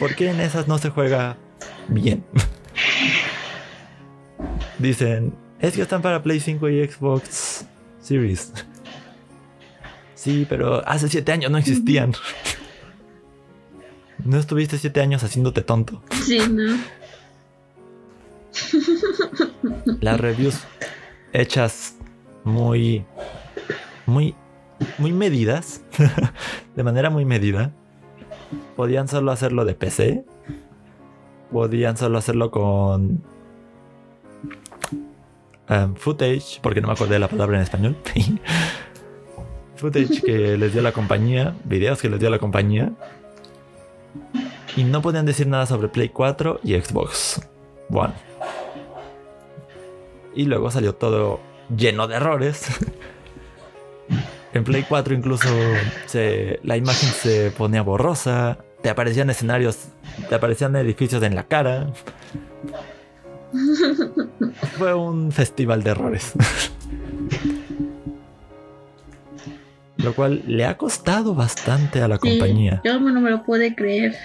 ¿Por qué en esas no se juega bien? Dicen, es que están para Play 5 y Xbox Series. Sí, pero hace 7 años no existían. No estuviste 7 años haciéndote tonto. Sí, no. Las reviews hechas muy, muy, muy medidas, de manera muy medida, podían solo hacerlo de PC, podían solo hacerlo con um, footage, porque no me acordé de la palabra en español. footage que les dio la compañía, videos que les dio la compañía. Y no podían decir nada sobre Play 4 y Xbox One. Y luego salió todo lleno de errores. en Play 4 incluso la imagen se ponía borrosa. Te aparecían escenarios, te aparecían edificios en la cara. Fue un festival de errores. Lo cual le ha costado bastante a la compañía. Yo no me lo puede creer.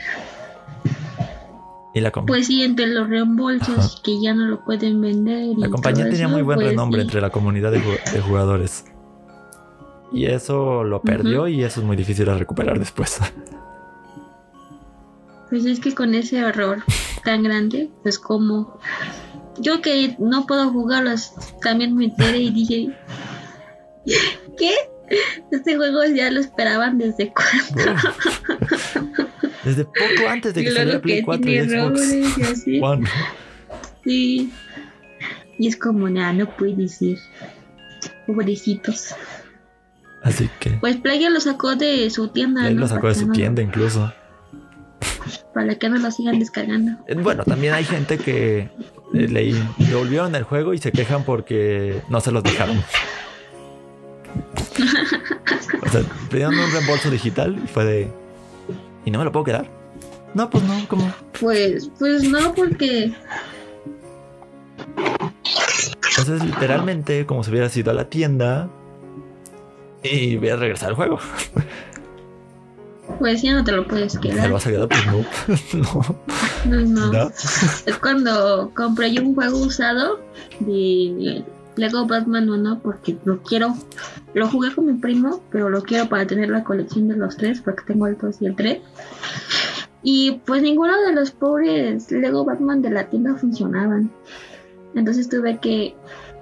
¿Y la pues sí, entre los reembolsos que ya no lo pueden vender. La compañía tenía muy buen pues renombre entre la comunidad de, jugadores. Y eso lo perdió y eso es muy difícil de recuperar después. Pues es que con ese error tan grande, pues como yo que no puedo jugarlos, también me enteré y dije, ¿qué? Este juego ya lo esperaban desde cuando. Desde poco antes de que saliera Play 4 y Xbox y así. Sí. Y es como, nada, no puede ser. Pobrecitos. Así que. Pues Playa lo sacó de su tienda. Él lo sacó de su tienda incluso. Para que no lo sigan descargando. Eh, bueno, también hay gente que eh, le devolvieron el juego y se quejan porque no se los dejaron. O sea, pidieron un reembolso digital y fue de. ¿Y no me lo puedo quedar? No, pues no, ¿cómo? Pues, pues no, porque. Entonces, literalmente, como si hubieras ido a la tienda y voy a regresar al juego. Pues ya no te lo puedes quedar. ¿Te lo vas a quedar? Pues no. no. no. Es cuando compré yo un juego usado de Lego Batman 1 porque lo quiero. Lo jugué con mi primo, pero lo quiero para tener la colección de los tres porque tengo el 2 y el 3. Y pues ninguno de los pobres Lego Batman de la tienda funcionaban. Entonces tuve que,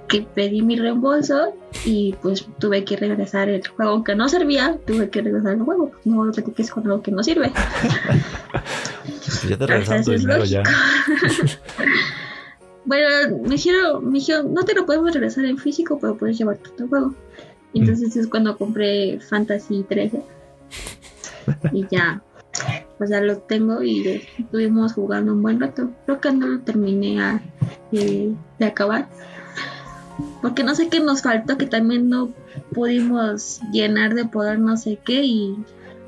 que pedir mi reembolso y pues tuve que regresar el juego que no servía, tuve que regresar el juego. No lo que es con algo que no sirve. ya te regresaste el dinero ya. Bueno, me dijeron, me dijeron, no te lo podemos regresar en físico, pero puedes llevar tu juego. Entonces es cuando compré Fantasy 13. y ya, pues ya lo tengo y estuvimos jugando un buen rato. Creo que no lo terminé de, de acabar. Porque no sé qué nos faltó, que también no pudimos llenar de poder no sé qué y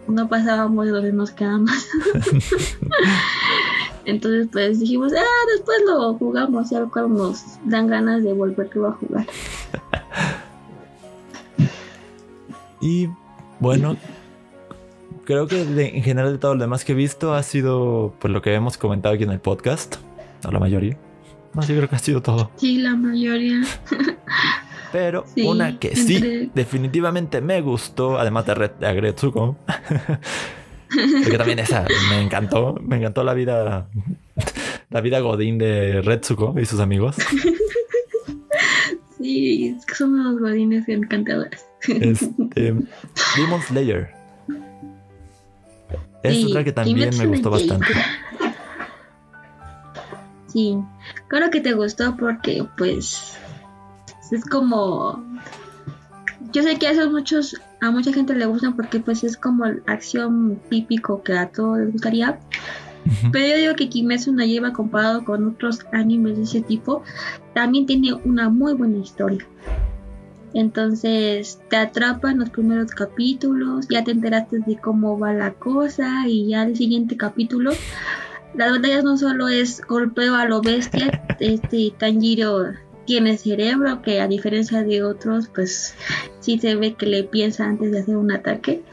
no pasábamos donde nos quedamos. Entonces pues dijimos, ah, después lo jugamos y ahora nos dan ganas de volverlo a jugar. y bueno, creo que en general de todo lo demás que he visto ha sido por lo que hemos comentado aquí en el podcast, o la mayoría. No, sí creo que ha sido todo. Sí, la mayoría. Pero una que sí, definitivamente me gustó, además de, Red, de Agretsuko, Porque también esa me encantó. Me encantó la vida. La vida Godín de Retsuko y sus amigos. Sí, es que son unos godines encantadores. Este, Demon Slayer. Es otra que también me gustó bastante. Sí, claro que te gustó porque pues es como yo sé que a muchos a mucha gente le gustan porque pues es como acción típico que a todos les gustaría. Pero yo digo que Kimetsu no lleva comparado con otros animes de ese tipo, también tiene una muy buena historia. Entonces te atrapa en los primeros capítulos, ya te enteraste de cómo va la cosa y ya el siguiente capítulo las batallas no solo es golpeo a lo bestia, este Tanjiro tiene cerebro, que a diferencia de otros, pues sí se ve que le piensa antes de hacer un ataque.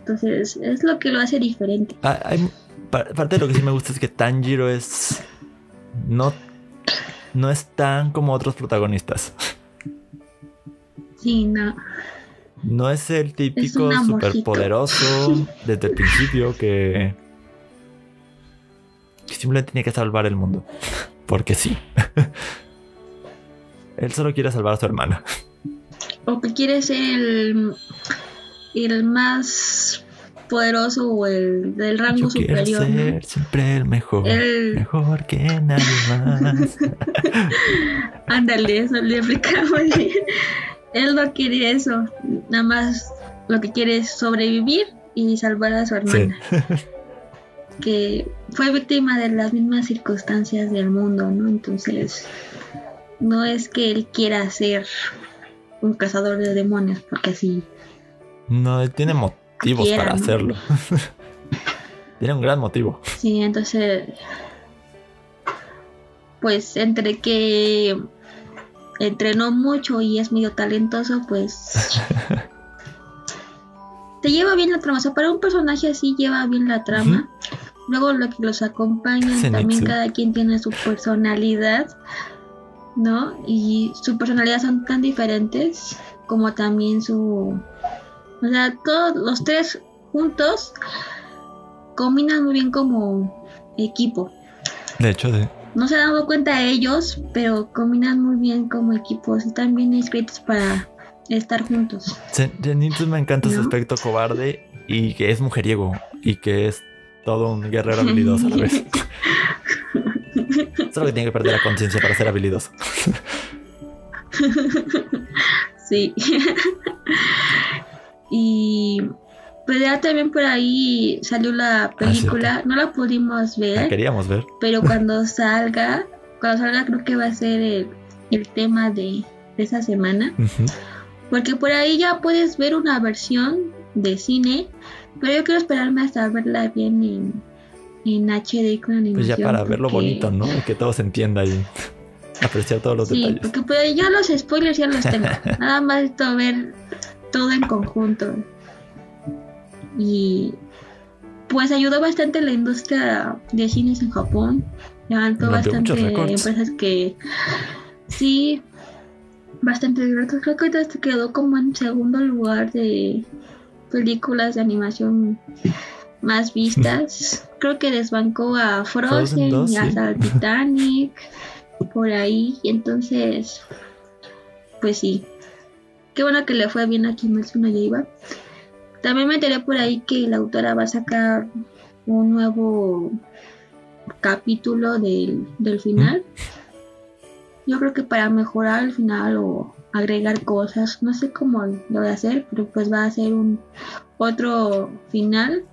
Entonces es lo que lo hace diferente. Ah, parte de lo que sí me gusta es que Tanjiro es... No, no es tan como otros protagonistas. Sí, no. No es el típico superpoderoso desde el principio que, que simplemente tiene que salvar el mundo. Porque sí. Él solo quiere salvar a su hermana. O que quiere ser el, el más poderoso o el del rango Yo superior. Ser siempre el mejor. Mejor que nadie más. Ándale, eso le explicamos. Él no quiere eso. Nada más lo que quiere es sobrevivir y salvar a su hermana. que fue víctima de las mismas circunstancias del mundo, ¿no? Entonces, no es que él quiera ser un cazador de demonios, porque así. No, él tiene motivos para hacerlo. tiene un gran motivo. Sí, entonces. Pues entre que entrenó mucho y es medio talentoso, pues. te lleva bien la trama. O sea, para un personaje así lleva bien la trama. Luego lo que los acompaña, también cada quien tiene su personalidad. ¿No? Y su personalidad son tan diferentes como también su... O sea, todos los tres juntos combinan muy bien como equipo. De hecho, de... No se han dado cuenta ellos, pero combinan muy bien como equipos. Están bien escritos para estar juntos. Zenitsu me encanta su aspecto cobarde y que es mujeriego y que es todo un guerrero habilidoso a la vez. Solo que tiene que perder la conciencia para ser habilidoso. sí. y pues ya también por ahí salió la ah, película. no la pudimos ver. La queríamos ver. Pero cuando salga, cuando salga creo que va a ser el, tema de, esa semana. Porque por ahí ya puedes ver una versión de cine. Pero yo quiero esperarme hasta verla bien en, en HD con animación. Pues ya para verlo bonito, ¿no? Que todo se entienda y apreciar todos los detalles. Sí, porque pues ya los spoilers ya los tengo. Nada más esto ver todo en conjunto. Y pues ayudó bastante la industria de cines en Japón. Levantó bastante empresas que sí, bastante Creo que ahorita quedó como en segundo lugar de películas de animación más vistas. Creo que desbancó a Frozen, y a Titanic, por ahí. Y entonces, pues sí. Qué bueno que le fue bien a Kimetsu no Yaiba. También me enteré por ahí que la autora va a sacar un nuevo capítulo del, del final. Yo creo que para mejorar el final o agregar cosas, no sé cómo lo voy a hacer, pero pues va a ser un otro final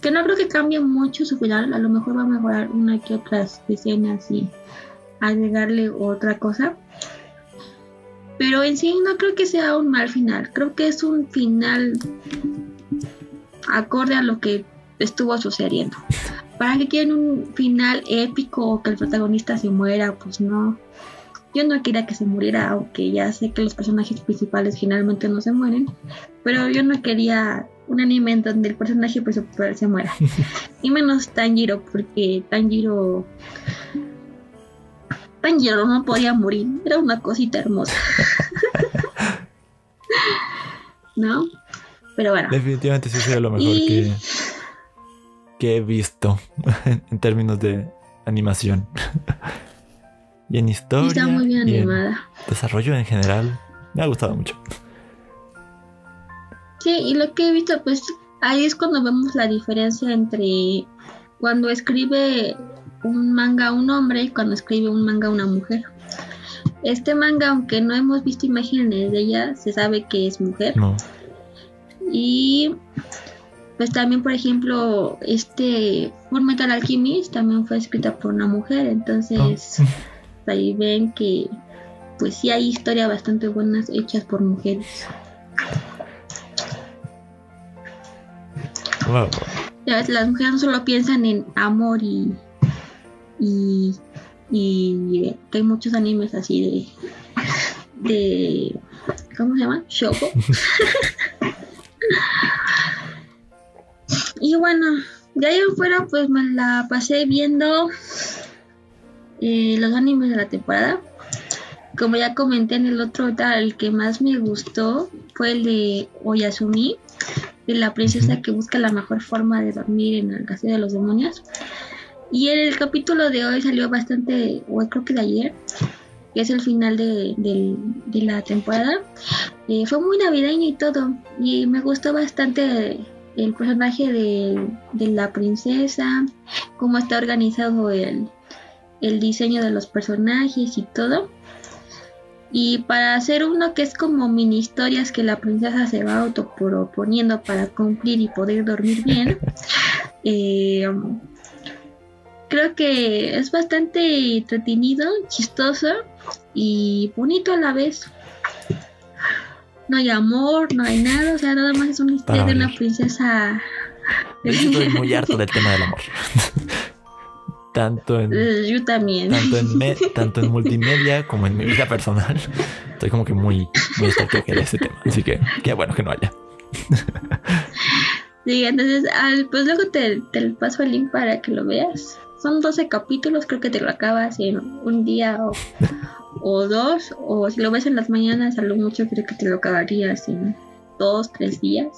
que no creo que cambie mucho su final, a lo mejor va a mejorar una que otras escenas y agregarle otra cosa. Pero en sí no creo que sea un mal final, creo que es un final acorde a lo que estuvo sucediendo. Para que quieren un final épico o que el protagonista se muera, pues no. Yo no quería que se muriera, aunque ya sé que los personajes principales finalmente no se mueren. Pero yo no quería un anime en donde el personaje principal se muera. y menos Tanjiro, porque Tanjiro. Tanjiro no podía morir, era una cosita hermosa. ¿No? Pero bueno. Definitivamente sí sería lo mejor que, que he visto en términos de animación. y en historia. Está muy bien animada. desarrollo en general. Me ha gustado mucho. Sí, y lo que he visto, pues ahí es cuando vemos la diferencia entre cuando escribe un manga un hombre y cuando escribe un manga una mujer. Este manga, aunque no hemos visto imágenes de ella, se sabe que es mujer. Y pues también, por ejemplo, este Full Metal Alchemist también fue escrita por una mujer, entonces ah. ahí ven que pues sí hay historias bastante buenas hechas por mujeres. Las mujeres no solo piensan en amor y, y, y hay muchos animes así de, de ¿cómo se llama? Shoko. y bueno, de ahí afuera pues me la pasé viendo eh, los animes de la temporada. Como ya comenté en el otro, el que más me gustó fue el de Oyasumi de la princesa que busca la mejor forma de dormir en el castillo de los demonios. Y en el capítulo de hoy salió bastante, o creo que de ayer, que es el final de, la temporada. Eh, fue muy navideño y todo. Y me gustó bastante el personaje de, la princesa, cómo está organizado el, el diseño de los personajes y todo. Y para hacer uno que es como mini historias que la princesa se va autoproponiendo para cumplir y poder dormir bien, eh, creo que es bastante entretenido, chistoso y bonito a la vez. No hay amor, no hay nada, o sea, nada más es una historia de una princesa. estoy muy harto del tema del amor. Tanto en. Eh, yo también. Tanto en, tanto en multimedia como en mi vida personal. Estoy como que muy, muy de ese tema. Así que qué bueno que no haya. Sí, entonces, pues luego te, te paso el link para que lo veas. Son 12 capítulos, creo que te lo acabas en un día o, dos. O si lo ves en las mañanas, a lo mucho creo que te lo acabarías en dos, tres días.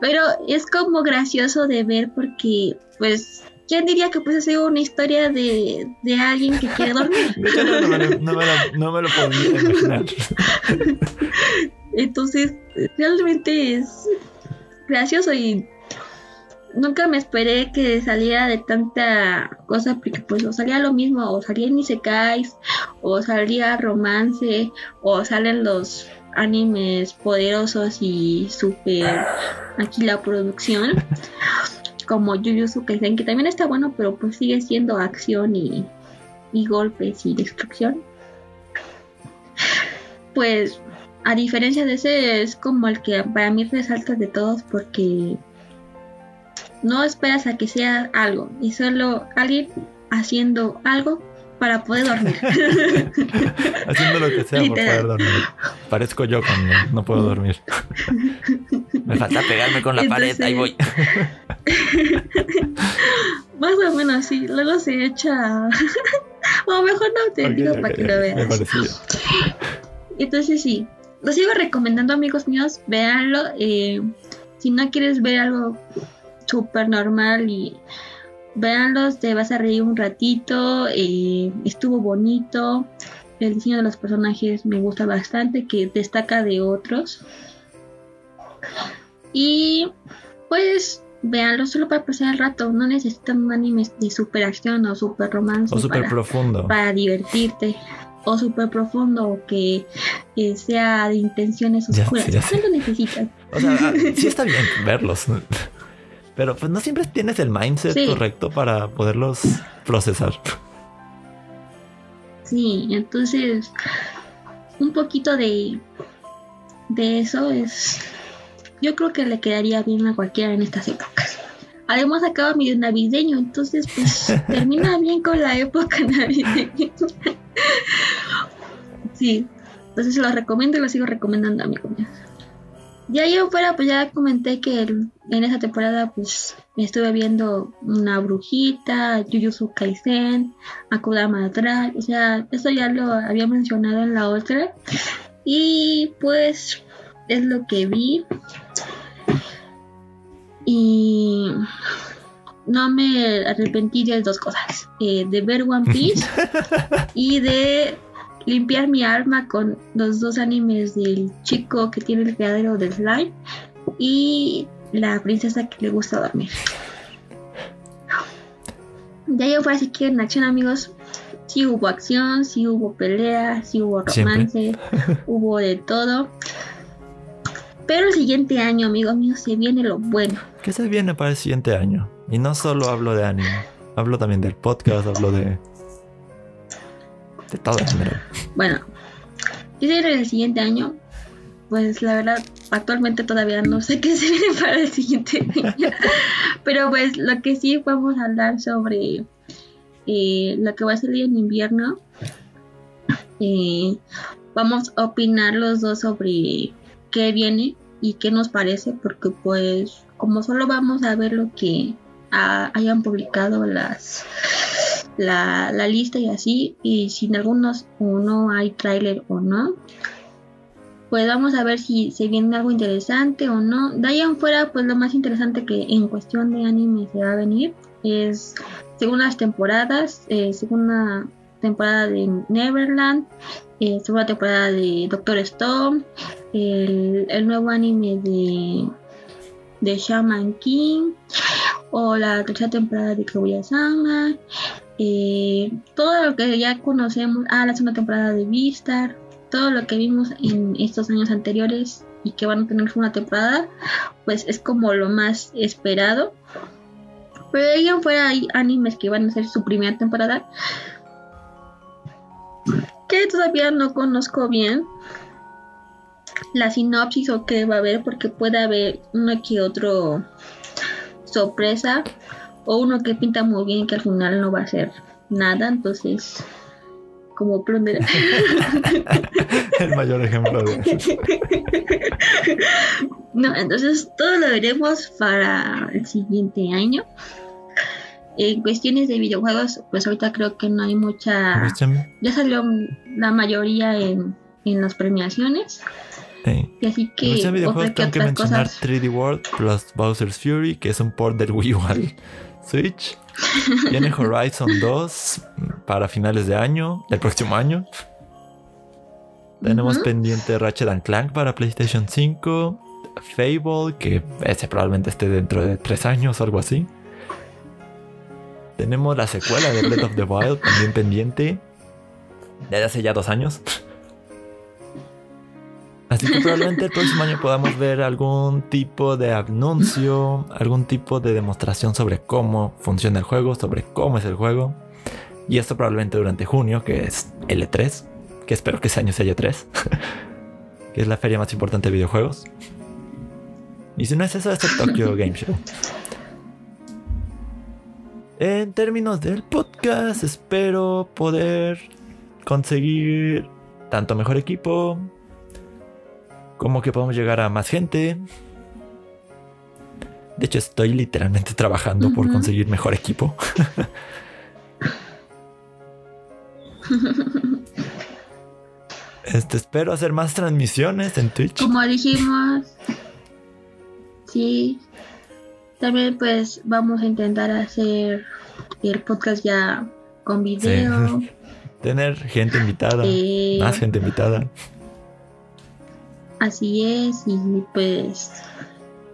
Pero es como gracioso de ver porque, pues, ¿quién diría que pues sido una historia de, de alguien que quiere dormir? no, me lo, no, me lo, podía imaginar. Entonces, realmente es gracioso y nunca me esperé que saliera de tanta cosa porque pues o salía lo mismo o salía Nisekais o salía romance o salen los animes poderosos y super aquí la producción como Jujutsu Kaisen que también está bueno pero pues sigue siendo acción y, y golpes y destrucción pues a diferencia de ese es como el que para mí resalta de todos porque no esperas a que sea algo y solo alguien haciendo algo para poder dormir. haciendo lo que sea para poder dormir. Parezco yo cuando no puedo dormir. Me falta pegarme con la pared, ahí voy. Más o menos sí, luego se echa... o mejor no te digo para que lo veas. Entonces sí, lo sigo recomendando amigos míos, véanlo. Eh, si no quieres ver algo súper normal y véanlos, te vas a reír un ratito, eh, estuvo bonito, el diseño de los personajes me gusta bastante, que destaca de otros. Y pues véanlo solo para pasar el rato, no necesitan un anime de super acción o super romance. O super profundo. Para divertirte. O super profundo o que sea de intenciones oscuras. no lo necesitas. O sea, ah, sí está bien verlos. Pero pues no siempre tienes el mindset correcto para poderlos procesar. Sí, entonces un poquito de, de eso es... Yo creo que le quedaría bien a cualquiera en estas épocas. Además acaba medio navideño, entonces pues termina bien con la época navideña. sí, entonces lo recomiendo y lo sigo recomendando, amigos míos. Ya yo fuera, pues ya comenté que en esa temporada pues estuve viendo una brujita, Jujutsu Kaisen, Akudama Drive, o sea, eso ya lo había mencionado en la otra. Y pues es lo que vi. Y no me arrepentí de dos cosas, eh, de ver One Piece y de limpiar mi alma con los dos animes del chico que tiene el criadero del slime y la princesa que le gusta dormir. Ya yo fue así que en acción amigos, sí hubo acción, sí hubo pelea, sí hubo romance, hubo de todo. Pero el siguiente año, amigos míos, se viene lo bueno. ¿Qué se viene para el siguiente año? Y no solo hablo de anime, hablo también del podcast, hablo de todo Bueno, en el siguiente año, pues la verdad, actualmente todavía no sé qué se viene para el siguiente año. Pero pues lo que sí vamos a hablar sobre eh, lo que va a salir en invierno. Eh, vamos a opinar los dos sobre qué viene y qué nos parece, porque pues como solo vamos a ver lo que hayan publicado las la, lista y así, y si en algunos o no hay tráiler o no, pues vamos a ver si se viene algo interesante o no. De ahí en fuera, pues lo más interesante que en cuestión de anime se va a venir es según las temporadas, eh, segunda temporada de Neverland, eh, segunda temporada de Doctor Stone, el, nuevo anime de, de Shaman King o la tercera temporada de Kaguya-sama eh, todo lo que ya conocemos, ah, la segunda temporada de Vistar, todo lo que vimos en estos años anteriores y que van a tener una temporada, pues es como lo más esperado. Pero ahí en fuera hay animes que van a ser su primera temporada. Que todavía no conozco bien la sinopsis o qué va a haber, porque puede haber uno que otro sorpresa o uno que pinta muy bien que al final no va a ser nada, entonces como Plunder. El mayor ejemplo de eso. No, entonces todo lo veremos para el siguiente año. En cuestiones de videojuegos, pues ahorita creo que no hay mucha. Ya salió la mayoría en, en las premiaciones. Sí. Y así que. En videojuegos tengo que mencionar cosas. 3D World plus Bowser's Fury, que es un port del Wii U al Switch. Viene Horizon 2 para finales de año, del próximo año. Tenemos pendiente Ratchet and Clank para PlayStation 5. Fable, que ese probablemente esté dentro de 3 años o algo así. Tenemos la secuela de Breath of the Wild también pendiente. Desde hace ya dos años. Así que probablemente el próximo año podamos ver algún tipo de anuncio, algún tipo de demostración sobre cómo funciona el juego, sobre cómo es el juego. Y esto probablemente durante junio, que es L3, que espero que ese año sea E3, que es la feria más importante de videojuegos. Y si no es eso, es el Tokyo Game Show. En términos del podcast, espero poder conseguir tanto mejor equipo, como que podamos llegar a más gente. De hecho, estoy literalmente trabajando por conseguir mejor equipo. Este, espero hacer más transmisiones en Twitch. Como dijimos, sí. También pues vamos a intentar hacer el podcast ya con video. Tener gente invitada. Eh, Más gente invitada. Así es, y pues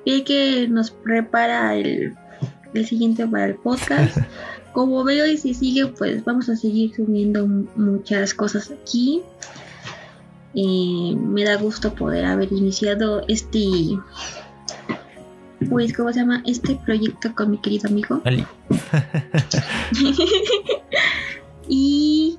vi que nos prepara el, el siguiente para el podcast. Como veo y si sigue, pues vamos a seguir subiendo muchas cosas aquí. Eh, me da gusto poder haber iniciado este, pues, ¿cómo se llama? Este proyecto con mi querido amigo. Ali. Y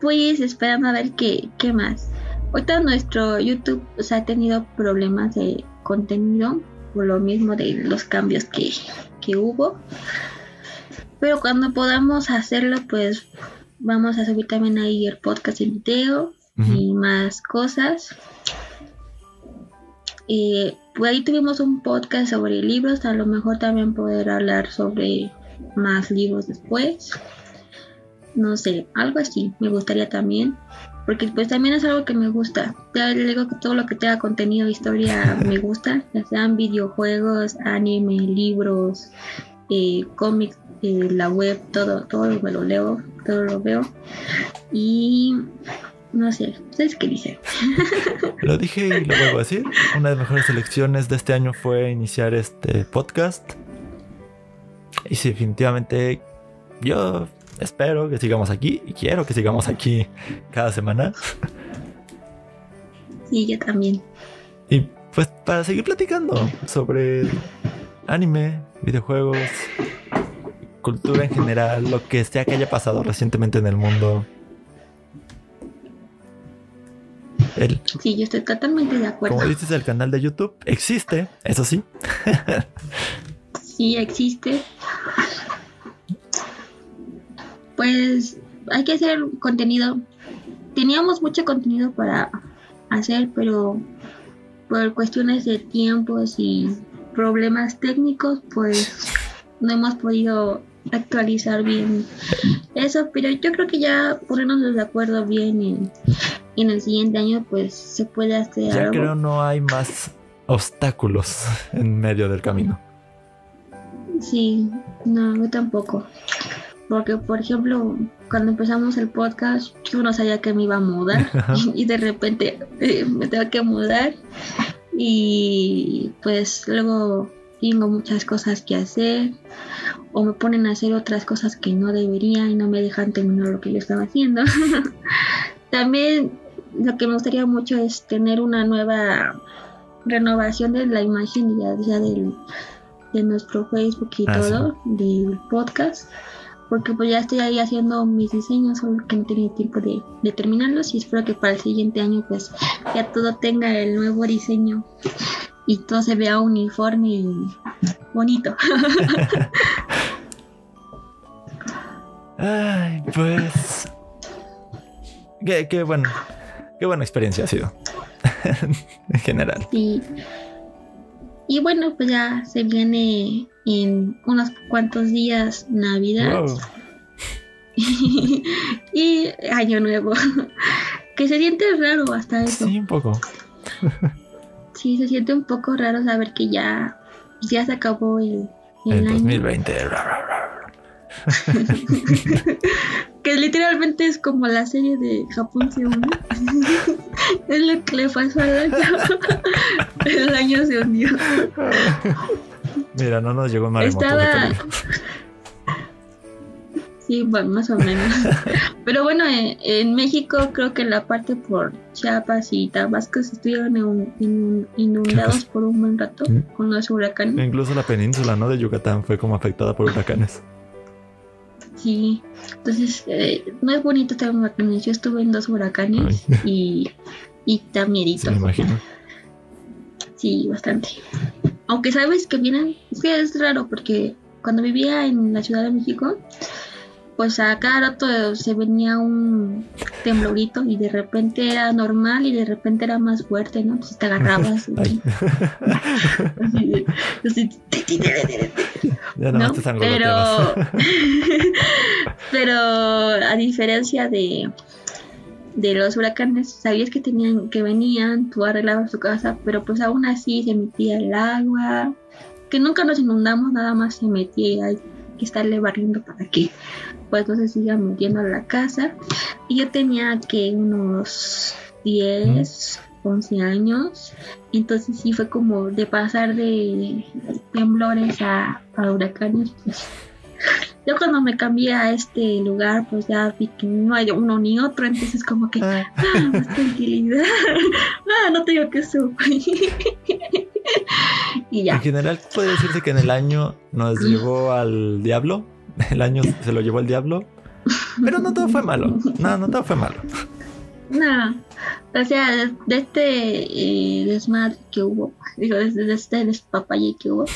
pues esperando a ver qué, qué más. Ahorita nuestro YouTube o sea, ha tenido problemas de contenido por lo mismo de los cambios que, que hubo. Pero cuando podamos hacerlo, pues vamos a subir también ahí el podcast en video y más cosas. Eh, ahí tuvimos un podcast sobre libros, a lo mejor también poder hablar sobre más libros después. No sé, algo así, me gustaría también. Porque pues también es algo que me gusta. Ya le digo que todo lo que tenga contenido, historia, me gusta. Ya sean videojuegos, anime, libros, eh, cómics, eh, la web, todo, todo me lo leo, todo lo veo. Y no sé, ¿ustedes qué dicen? Lo dije y lo vuelvo a decir. Una de las mejores elecciones de este año fue iniciar este podcast. Y sí, definitivamente yo espero que sigamos aquí y quiero que sigamos aquí cada semana. Sí, yo también. Y pues para seguir platicando sobre anime, videojuegos, cultura en general, lo que sea que haya pasado recientemente en el mundo. El, Sí, yo estoy totalmente de acuerdo. como dices, el canal de YouTube existe, eso sí. Sí, existe. Pues hay que hacer contenido. Teníamos mucho contenido para hacer, pero por cuestiones de tiempos y problemas técnicos, pues no hemos podido actualizar bien eso. Pero yo creo que ya ponernos de acuerdo bien en, en el siguiente año, pues se puede hacer Ya algo. creo no hay más obstáculos en medio del camino. Sí, no, yo tampoco. Porque, por ejemplo, cuando empezamos el podcast, yo no sabía que me iba a mudar y de repente eh, me tengo que mudar y pues luego tengo muchas cosas que hacer o me ponen a hacer otras cosas que no debería y no me dejan terminar lo que yo estaba haciendo. También lo que me gustaría mucho es tener una nueva renovación de la imagen ya, ya del de nuestro Facebook y Ah, todo, del podcast. Porque pues ya estoy ahí haciendo mis diseños, solo que no tenía tiempo de, de terminarlos y espero que para el siguiente año pues ya todo tenga el nuevo diseño y todo se vea uniforme y bonito. Ay, pues. Qué, qué, bueno, qué buena experiencia ha sido. en general. Y, y bueno, pues ya se viene en unos cuantos días Navidad Wow. y Año Nuevo. que se siente raro hasta eso. Sí, un poco. Sí, se siente un poco raro saber que ya, ya se acabó el, el En año. 2020. Que literalmente es como la serie de Japón se hundió. es lo que le pasó al año. el año se hundió. Mira, no nos llegó un maremoto Estaba-. Sí, bueno, más o menos. Pero bueno, en, en México creo que la parte por Chiapas y Tabasco se estuvieron in- in- inundados por un buen rato ¿Mm? con los huracanes. Incluso la península, ¿no? De Yucatán fue como afectada por huracanes. Sí, entonces eh, no es bonito tener huracanes. Yo estuve en dos huracanes y, y da miedito. me imagino. Sí, bastante. Aunque sabes que vienen, es que es raro porque cuando vivía en la Ciudad de México, pues a cada rato se venía un temblorito y de repente era normal y de repente era más fuerte, ¿no? Entonces te agarrabas. Ay. así, así, Ya nada ¿no? más te sangoloteabas. Pero, pero a diferencia de, de los huracanes, sabías que tenían que venían, tú arreglabas tu casa, pero pues aún así se metía el agua, que nunca nos inundamos, nada más se metía, hay que estarle barriendo para que pues no se siga metiendo a la casa. Y yo tenía que unos 10, 11 años, entonces sí fue como de pasar de temblores a, a huracanes, pues. Yo cuando me cambié a este lugar, pues ya vi que no hay uno ni otro, entonces como que, Ay, ah, más tranquilidad, ah, no tengo que sufrir. y ya, En general puede decirse que en el año nos llevó al diablo. El año se lo llevó al diablo. Pero no todo fue malo. No, no todo fue malo. no, o sea, de, este eh, desmadre que hubo, digo, desde de este despapalle que hubo.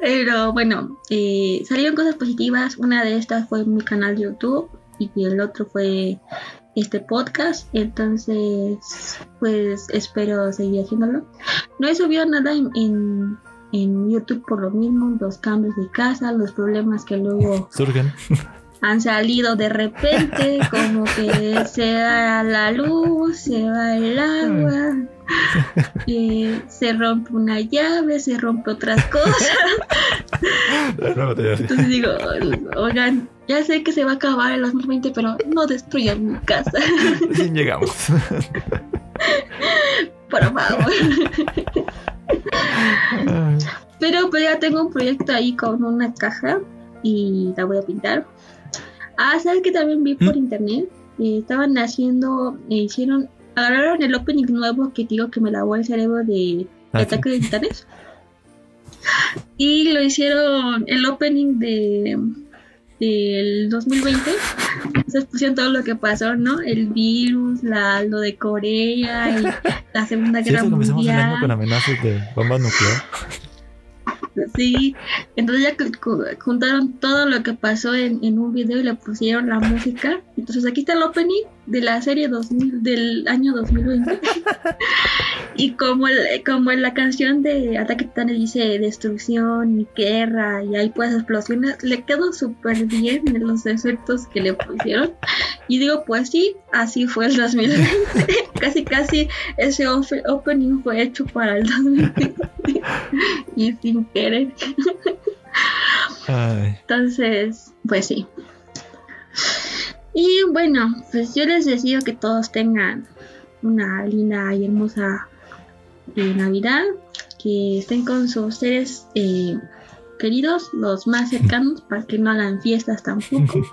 Pero bueno, eh, salieron cosas positivas. Una de estas fue mi canal de YouTube y el otro fue este podcast. Entonces, pues espero seguir haciéndolo. No he subido nada en, en, en YouTube por lo mismo, los cambios de casa, los problemas que luego Surgen. han salido de repente, como que se da la luz, se va el agua, eh, se rompe una llave, se rompe otras cosas. Entonces digo, oigan, ya sé que se va a acabar el 2020, pero no destruyan mi casa, Recién llegamos. por favor. Pero pues ya tengo un proyecto ahí con una caja y la voy a pintar. Ah, ¿sabes que también vi por ¿Mm? internet? Eh, estaban haciendo, eh, hicieron, agarraron el opening nuevo que digo que me lavó el cerebro de Ah. Ataque de Titanes. Y lo hicieron el opening de del 2020. Entonces pusieron todo lo que pasó, ¿no? El virus, la, lo de Corea y la Segunda Sí, Guerra eso el año Mundial. con amenazas de bomba nuclear. Sí, entonces ya juntaron todo lo que pasó en, en un video y le pusieron la música. Entonces aquí está el opening de la serie 2000, del año 2020. y como, el- como en la canción de Ataque Titanes dice destrucción y guerra y hay pues explosiones, le quedó súper bien en los efectos que le pusieron. Y digo, pues sí, así fue el 2020. casi, casi ese opening fue hecho para el 2020. y sin querer. Entonces, pues sí. Y bueno, pues yo les deseo que todos tengan una linda y hermosa eh, Navidad, que estén con sus seres eh, queridos, los más cercanos, para que no hagan fiestas tampoco.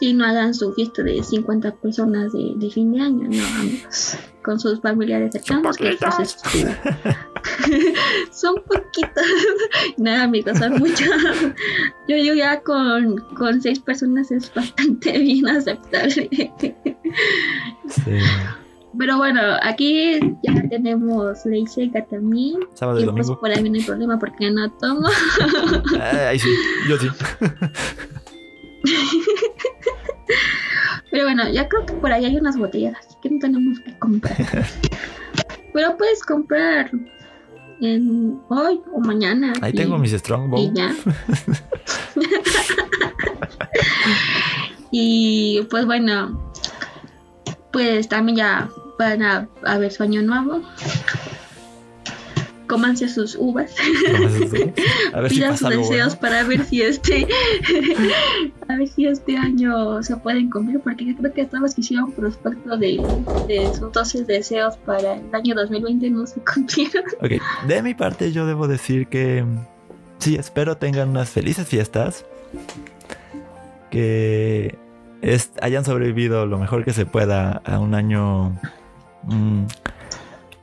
Sí, no hagan su fiesta de 50 personas de, de fin de año, no, amigos. Con sus familiares cercanos. que, pues, este, son poquitas. Nada, amigos, son muchas. Yo, yo ya con, con seis personas es bastante bien aceptable. Sí. Pero bueno, aquí ya tenemos ley seca también. Sábado y, y domingo. Pues por ahí no hay problema porque no tomo. Ay, sí, yo sí. Pero bueno, ya creo que por ahí hay unas botellas, así que no tenemos que comprar. Pero puedes comprar en hoy o mañana. Ahí y- tengo mis Strongbow. y ya. y pues bueno, pues también ya van a, a ver su año nuevo. Cómanse sus uvas. A ver si Pidan pasa sus deseos bueno. para ver si este a ver si este año se pueden cumplir porque yo creo que todos que hicieron prospecto de, de sus 12 deseos para el año 2020 no se cumplieron. Ok, de mi parte yo debo decir que sí, espero tengan unas felices fiestas. Que es- hayan sobrevivido lo mejor que se pueda a un año mm,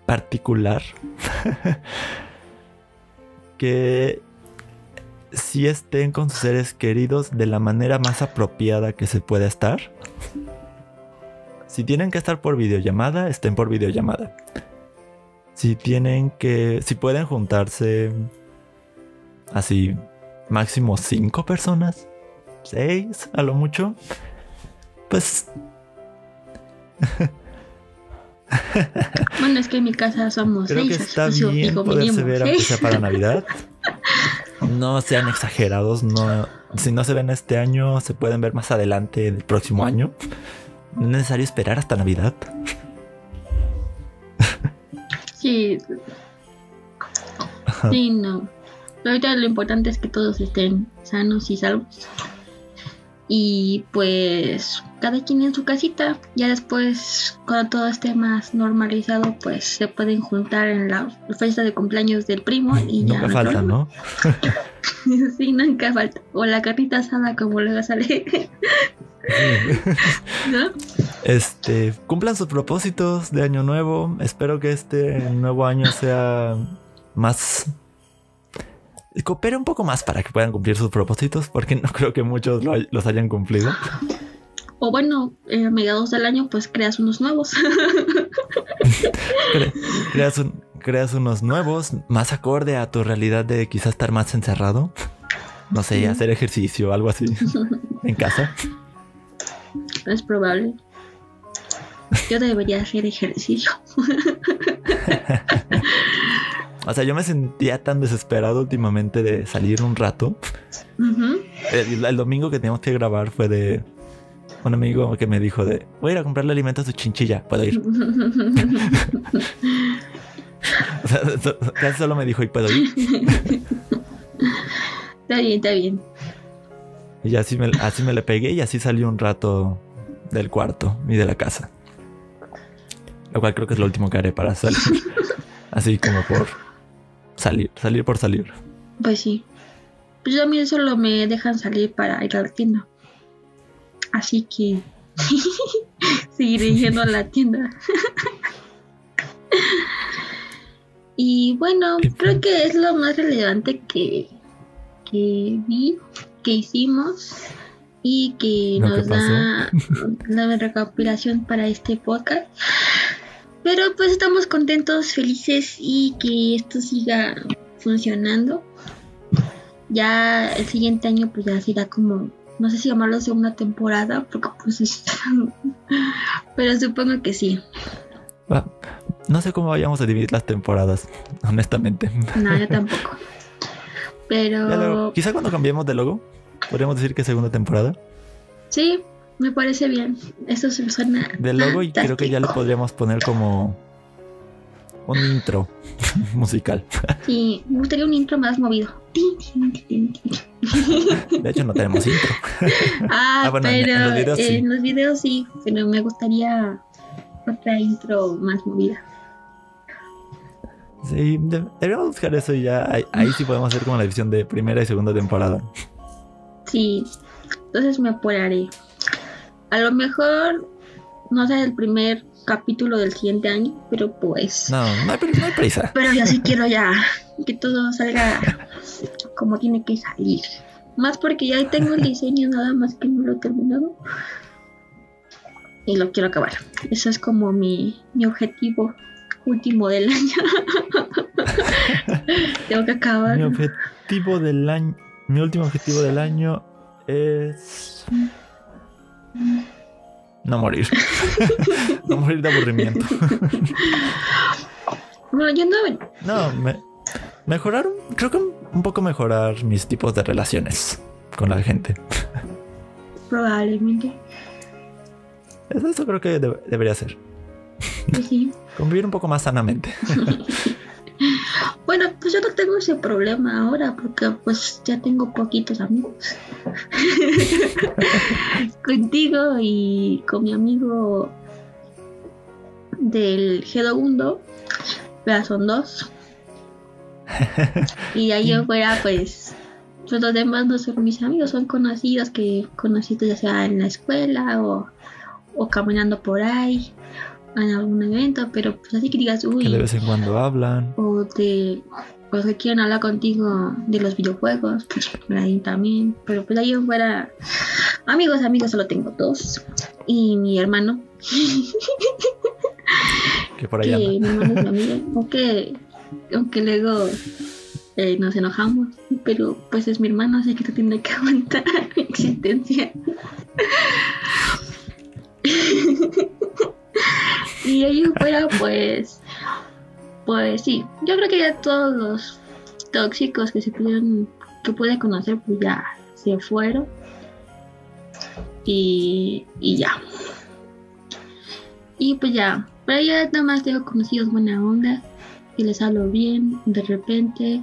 particular. que sí estén con sus seres queridos de la manera más apropiada que se pueda estar. Si tienen que estar por videollamada, estén por videollamada. Si tienen que. Si pueden juntarse. Así. Máximo cinco personas. Seis, a lo mucho. Pues. Bueno, es que en mi casa somos Creo que seis, está que bien digo, poderse ver, aunque sea para Navidad. No sean exagerados. No, si no se ven este año, se pueden ver más adelante del próximo año. No es necesario esperar hasta Navidad. Sí. Sí, no. Pero ahorita lo importante es que todos estén sanos y salvos. Y pues cada quien en su casita. Ya después, cuando todo esté más normalizado, pues se pueden juntar en la fiesta de cumpleaños del primo y ya. Nunca falta. ¿no? sí, nunca falta. O la carnita asada como luego sale. ¿No? Este, cumplan sus propósitos de año nuevo. Espero que este nuevo año sea más. Coopere un poco más para que puedan cumplir sus propósitos, porque no creo que muchos lo los hayan cumplido. O bueno, eh, a mediados del año, pues creas unos nuevos. Cre- creas, un- creas unos nuevos, más acorde a tu realidad de quizás estar más encerrado. No sé, hacer ejercicio o algo así en casa. es probable. Yo debería hacer ejercicio. O sea, yo me sentía tan desesperado últimamente de salir un rato. El, el domingo que teníamos que grabar fue de un amigo que me dijo de voy a ir a comprarle alimentos a su chinchilla, puedo ir. O sea, so- casi solo me dijo y puedo ir. está bien, está bien. Y así me, así me le pegué y así salí un rato del cuarto y de la casa. Lo cual creo que es lo último que haré para salir. Así como por salir, salir por salir. Pues sí. Pues a mí solo me dejan salir para ir a la tienda. Así que seguiré yendo a la tienda. y bueno, creo que es lo más relevante que, que vi, que hicimos y que nos da la recopilación para este podcast. Pero pues estamos contentos, felices y que esto siga funcionando. Ya el siguiente año pues ya será como, no sé si llamarlo segunda temporada, porque pues es... Pero supongo que sí. Ah, No sé cómo vayamos a dividir las temporadas, honestamente. No, yo tampoco. Luego, Pero quizá cuando cambiemos de logo, podríamos decir que segunda temporada. sí, me parece bien. Eso se suena. De logo y creo que ya le fantástico. podríamos poner como un intro musical. Sí, me gustaría un intro más movido. De hecho, no tenemos intro. Ah, Ah, bueno, en- pero en los videos sí. en los videos sí, pero me gustaría otra intro más movida. Sí, de- deberíamos buscar eso y ya ahí, ahí sí podemos hacer como la división de primera y segunda temporada. Sí, entonces me apuraré. A lo mejor no sé el primer capítulo del siguiente año, pero pues. No, no hay, no hay prisa. Pero yo sí quiero ya que todo salga como tiene que salir. Más porque ya tengo el diseño, nada más que no lo he terminado. Y lo quiero acabar. Eso es como mi, mi objetivo último del año. tengo que acabar. Mi objetivo del año. Mi último objetivo del año es. No morir. no morir de aburrimiento. bueno, yo no. No, me, mejorar. Creo que un poco mejorar mis tipos de relaciones con la gente. Probablemente. Eso, creo que debería ser. Sí. Convivir un poco más sanamente. bueno, pues yo no tengo ese problema ahora porque pues ya tengo poquitos amigos. Contigo y con mi amigo del G2, ya son dos. y ahí afuera pues pues los demás no son mis amigos, son conocidos que conocí ya sea en la escuela o, o caminando por ahí en algún evento, pero pues así que digas, uy. Que de vez en cuando hablan. O de. O que quieren hablar contigo de los videojuegos, pues ahí también. Pero pues ahí fuera. Amigos, amigos, solo tengo dos. Y mi hermano. que por allá. Que mi hermano es mi amigo. Aunque, aunque luego eh, nos enojamos. Pero pues es mi hermano, así que tú tienes que aguantar mi existencia. y ahí fuera, pues, pues sí, yo creo que ya todos los tóxicos que se pudieron, que pude conocer, pues ya se fueron. Y, y ya. Y pues ya, pero ya nada más tengo conocidos buena onda, que les hablo bien, de repente,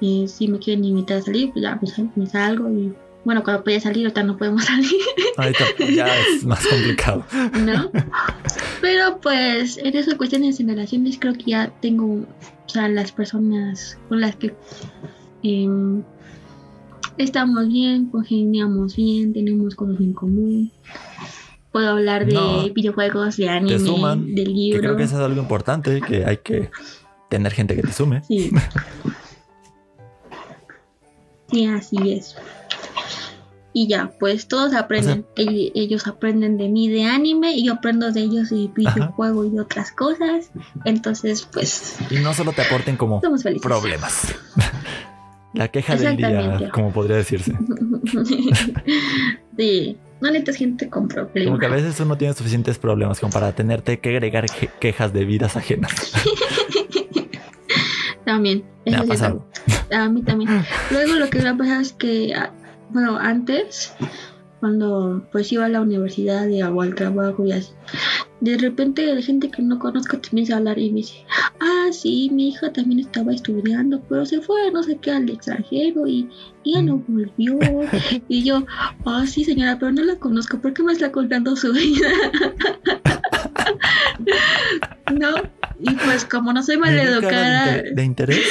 y si me quieren invitar a salir, pues ya pues, me salgo y bueno, cuando podía salir, ahorita no podemos salir. Ahorita ya es más complicado. ¿No? Pero pues en esas cuestiones de generaciones creo que ya tengo, o sea, las personas con las que em, estamos bien, congeniamos bien, tenemos cosas en común. Puedo hablar de videojuegos, de anime, de libros. creo que eso es algo importante, que hay que tener gente que te sume. Sí. sí, así es y ya, pues todos aprenden. ellos aprenden de mí de anime y yo aprendo de ellos de videojuego y de otras cosas. Entonces, pues... Y no solo te aporten como problemas. La queja del día, como podría decirse. sí, no necesitas gente con problemas. Como que a veces uno tiene suficientes problemas como para tenerte que agregar quejas de vidas ajenas. también. Me ha pasado. A mí también. Luego lo que me ha pasado es que bueno, antes, cuando pues iba a la universidad y hago al trabajo y así, de repente la gente que no conozco te empieza a hablar y me dice, ah, sí, mi hija también estaba estudiando, pero se fue no sé qué al extranjero y, ya no volvió. Y yo, ah, sí, señora, pero no la conozco, ¿por qué me está contando su vida? no, y pues como no soy maleducada. ¿De, ¿De interés?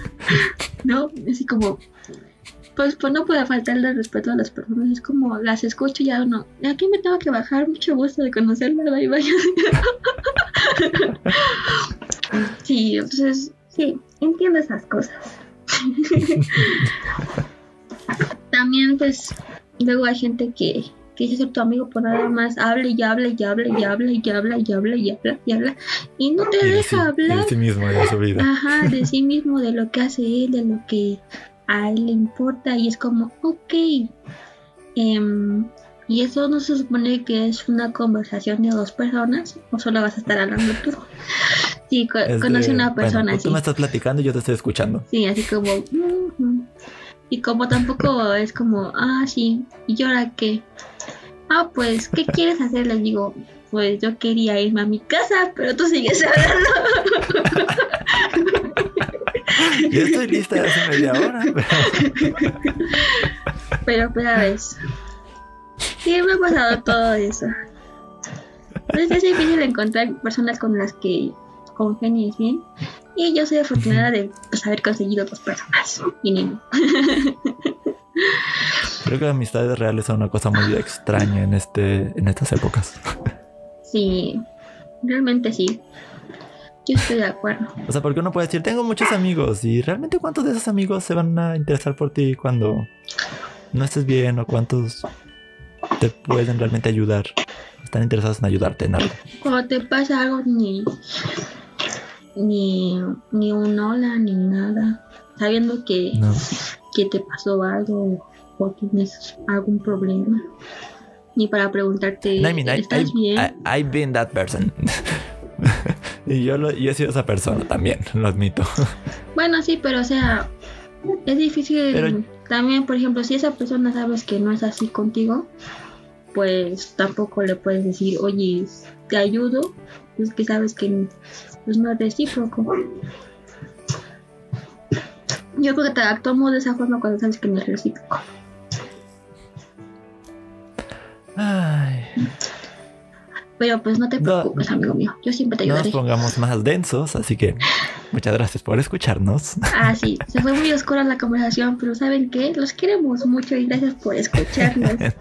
no, así como, pues, pues no puede faltarle respeto a las personas, es como las escucho y ya no, aquí me tengo que bajar, mucho gusto de conocerla, bye bye. sí, entonces, sí, entiendo esas cosas. También, pues, luego hay gente que dice ser tu amigo por nada más hable y hable y hable y hable y habla y habla y habla y habla y no te y deja hablar de sí mismo de su vida ajá de sí mismo de lo que hace él de lo que a él le importa y es como, ok. Em, y eso no se supone que es una conversación de dos personas o solo vas a estar hablando tú. Sí, conoce una persona pues Tú me estás platicando y yo te estoy escuchando. Sí, así como... Y como tampoco es como, ah, sí, ¿y ahora qué? Ah, pues, ¿qué quieres hacer? Les digo, pues yo quería irme a mi casa, pero tú sigues hablando. Yo estoy lista hace media hora. Pero, pero, vez. Sí, me ha pasado todo eso. Entonces es difícil encontrar personas con las que congenies bien. Y yo soy afortunada de pues, haber conseguido dos personas, mínimo. Creo que las amistades reales son una cosa muy extraña en este, en estas épocas. Sí, realmente sí. Yo estoy de acuerdo. O sea, porque uno puede decir, tengo muchos amigos y realmente cuántos de esos amigos se van a interesar por ti cuando no estés bien o cuántos te pueden realmente ayudar, están interesados en ayudarte en algo. Cuando te pasa algo, ni, ni, ni un hola, ni nada, sabiendo que, No. que te pasó algo o tienes algún problema. Ni para preguntarte, I mean, I, ¿estás I- bien? I- I've been that person. y yo, lo, yo he sido esa persona también, lo admito. Bueno, sí, pero o sea, es difícil Pero- también, por ejemplo, si esa persona sabes que no es así contigo, pues tampoco le puedes decir, oye, te ayudo, pues que sabes que pues, no es recíproco. Yo creo que te actuamos de esa forma cuando sabes que no es recíproco. Pero pues no te No. preocupes, amigo mío, yo siempre te no nos ayudaré. pongamos más densos, así que muchas gracias por escucharnos. Ah, sí, se fue muy oscura la conversación, pero ¿saben qué? Los queremos mucho y gracias por escucharnos.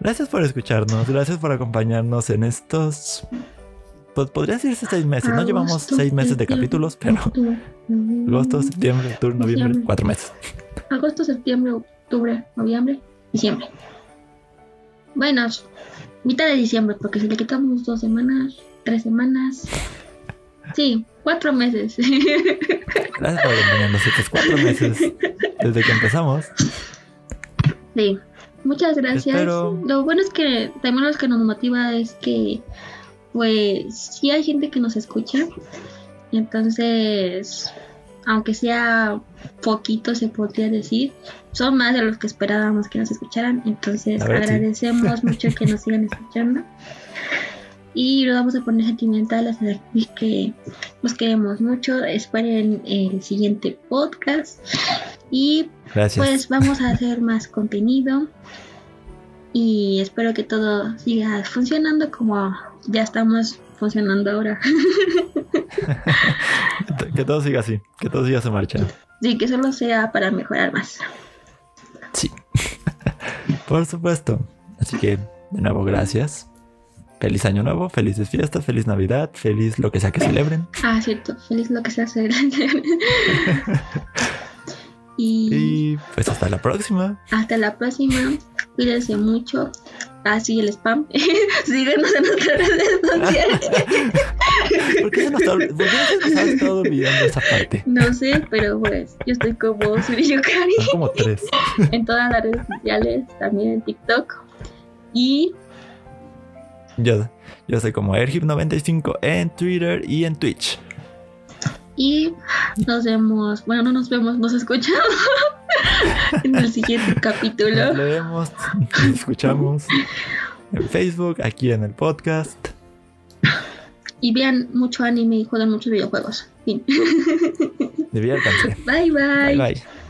Gracias por escucharnos, gracias por acompañarnos en estos... Pues podría decirse seis meses, no llevamos seis meses de capítulos, pero agosto, septiembre, octubre, noviembre, cuatro meses. agosto, septiembre, octubre, noviembre, diciembre. Bueno, mitad de diciembre, porque si le quitamos dos semanas, tres semanas, sí, cuatro meses. Gracias por acompañarnos estos cuatro meses desde que empezamos. sí, muchas gracias. Espero- Lo bueno es que también lo que nos motiva es que, pues, sí hay gente que nos escucha, entonces, aunque sea poquito se podría decir, son más de los que esperábamos que nos escucharan, entonces sí. agradecemos mucho que nos sigan escuchando. Y lo vamos a poner sentimental hasta aquí que los queremos mucho. Esperen el siguiente podcast. Y Gracias. pues vamos a hacer más contenido. Y espero que todo siga funcionando como ya estamos funcionando ahora. Que todo siga así, que todo siga su marcha. Y que solo sea para mejorar más. Sí. Por supuesto. Así que, de nuevo, gracias. Feliz año nuevo, felices fiestas, feliz Navidad, feliz lo que sea que celebren. Ah, cierto. Feliz lo que se hace. y Y pues hasta la próxima. hasta la próxima. Cuídense mucho. Así el spam. Síguenos en nuestras redes sociales. ¿Por qué se nos está, por qué nos ha estado olvidando esa parte? No sé, pero pues yo estoy como Suri Yukari Son como tres. en todas las redes sociales, también en TikTok. Y Yo, yo soy como Ergib95 en Twitter y en Twitch. Y nos vemos, bueno, no nos vemos, nos escuchamos en el siguiente Nos capítulo. leemos, nos escuchamos en Facebook, aquí en el podcast. Y vean mucho anime y jueguen muchos videojuegos. Fin. Diviértanse. Bye bye. Bye bye.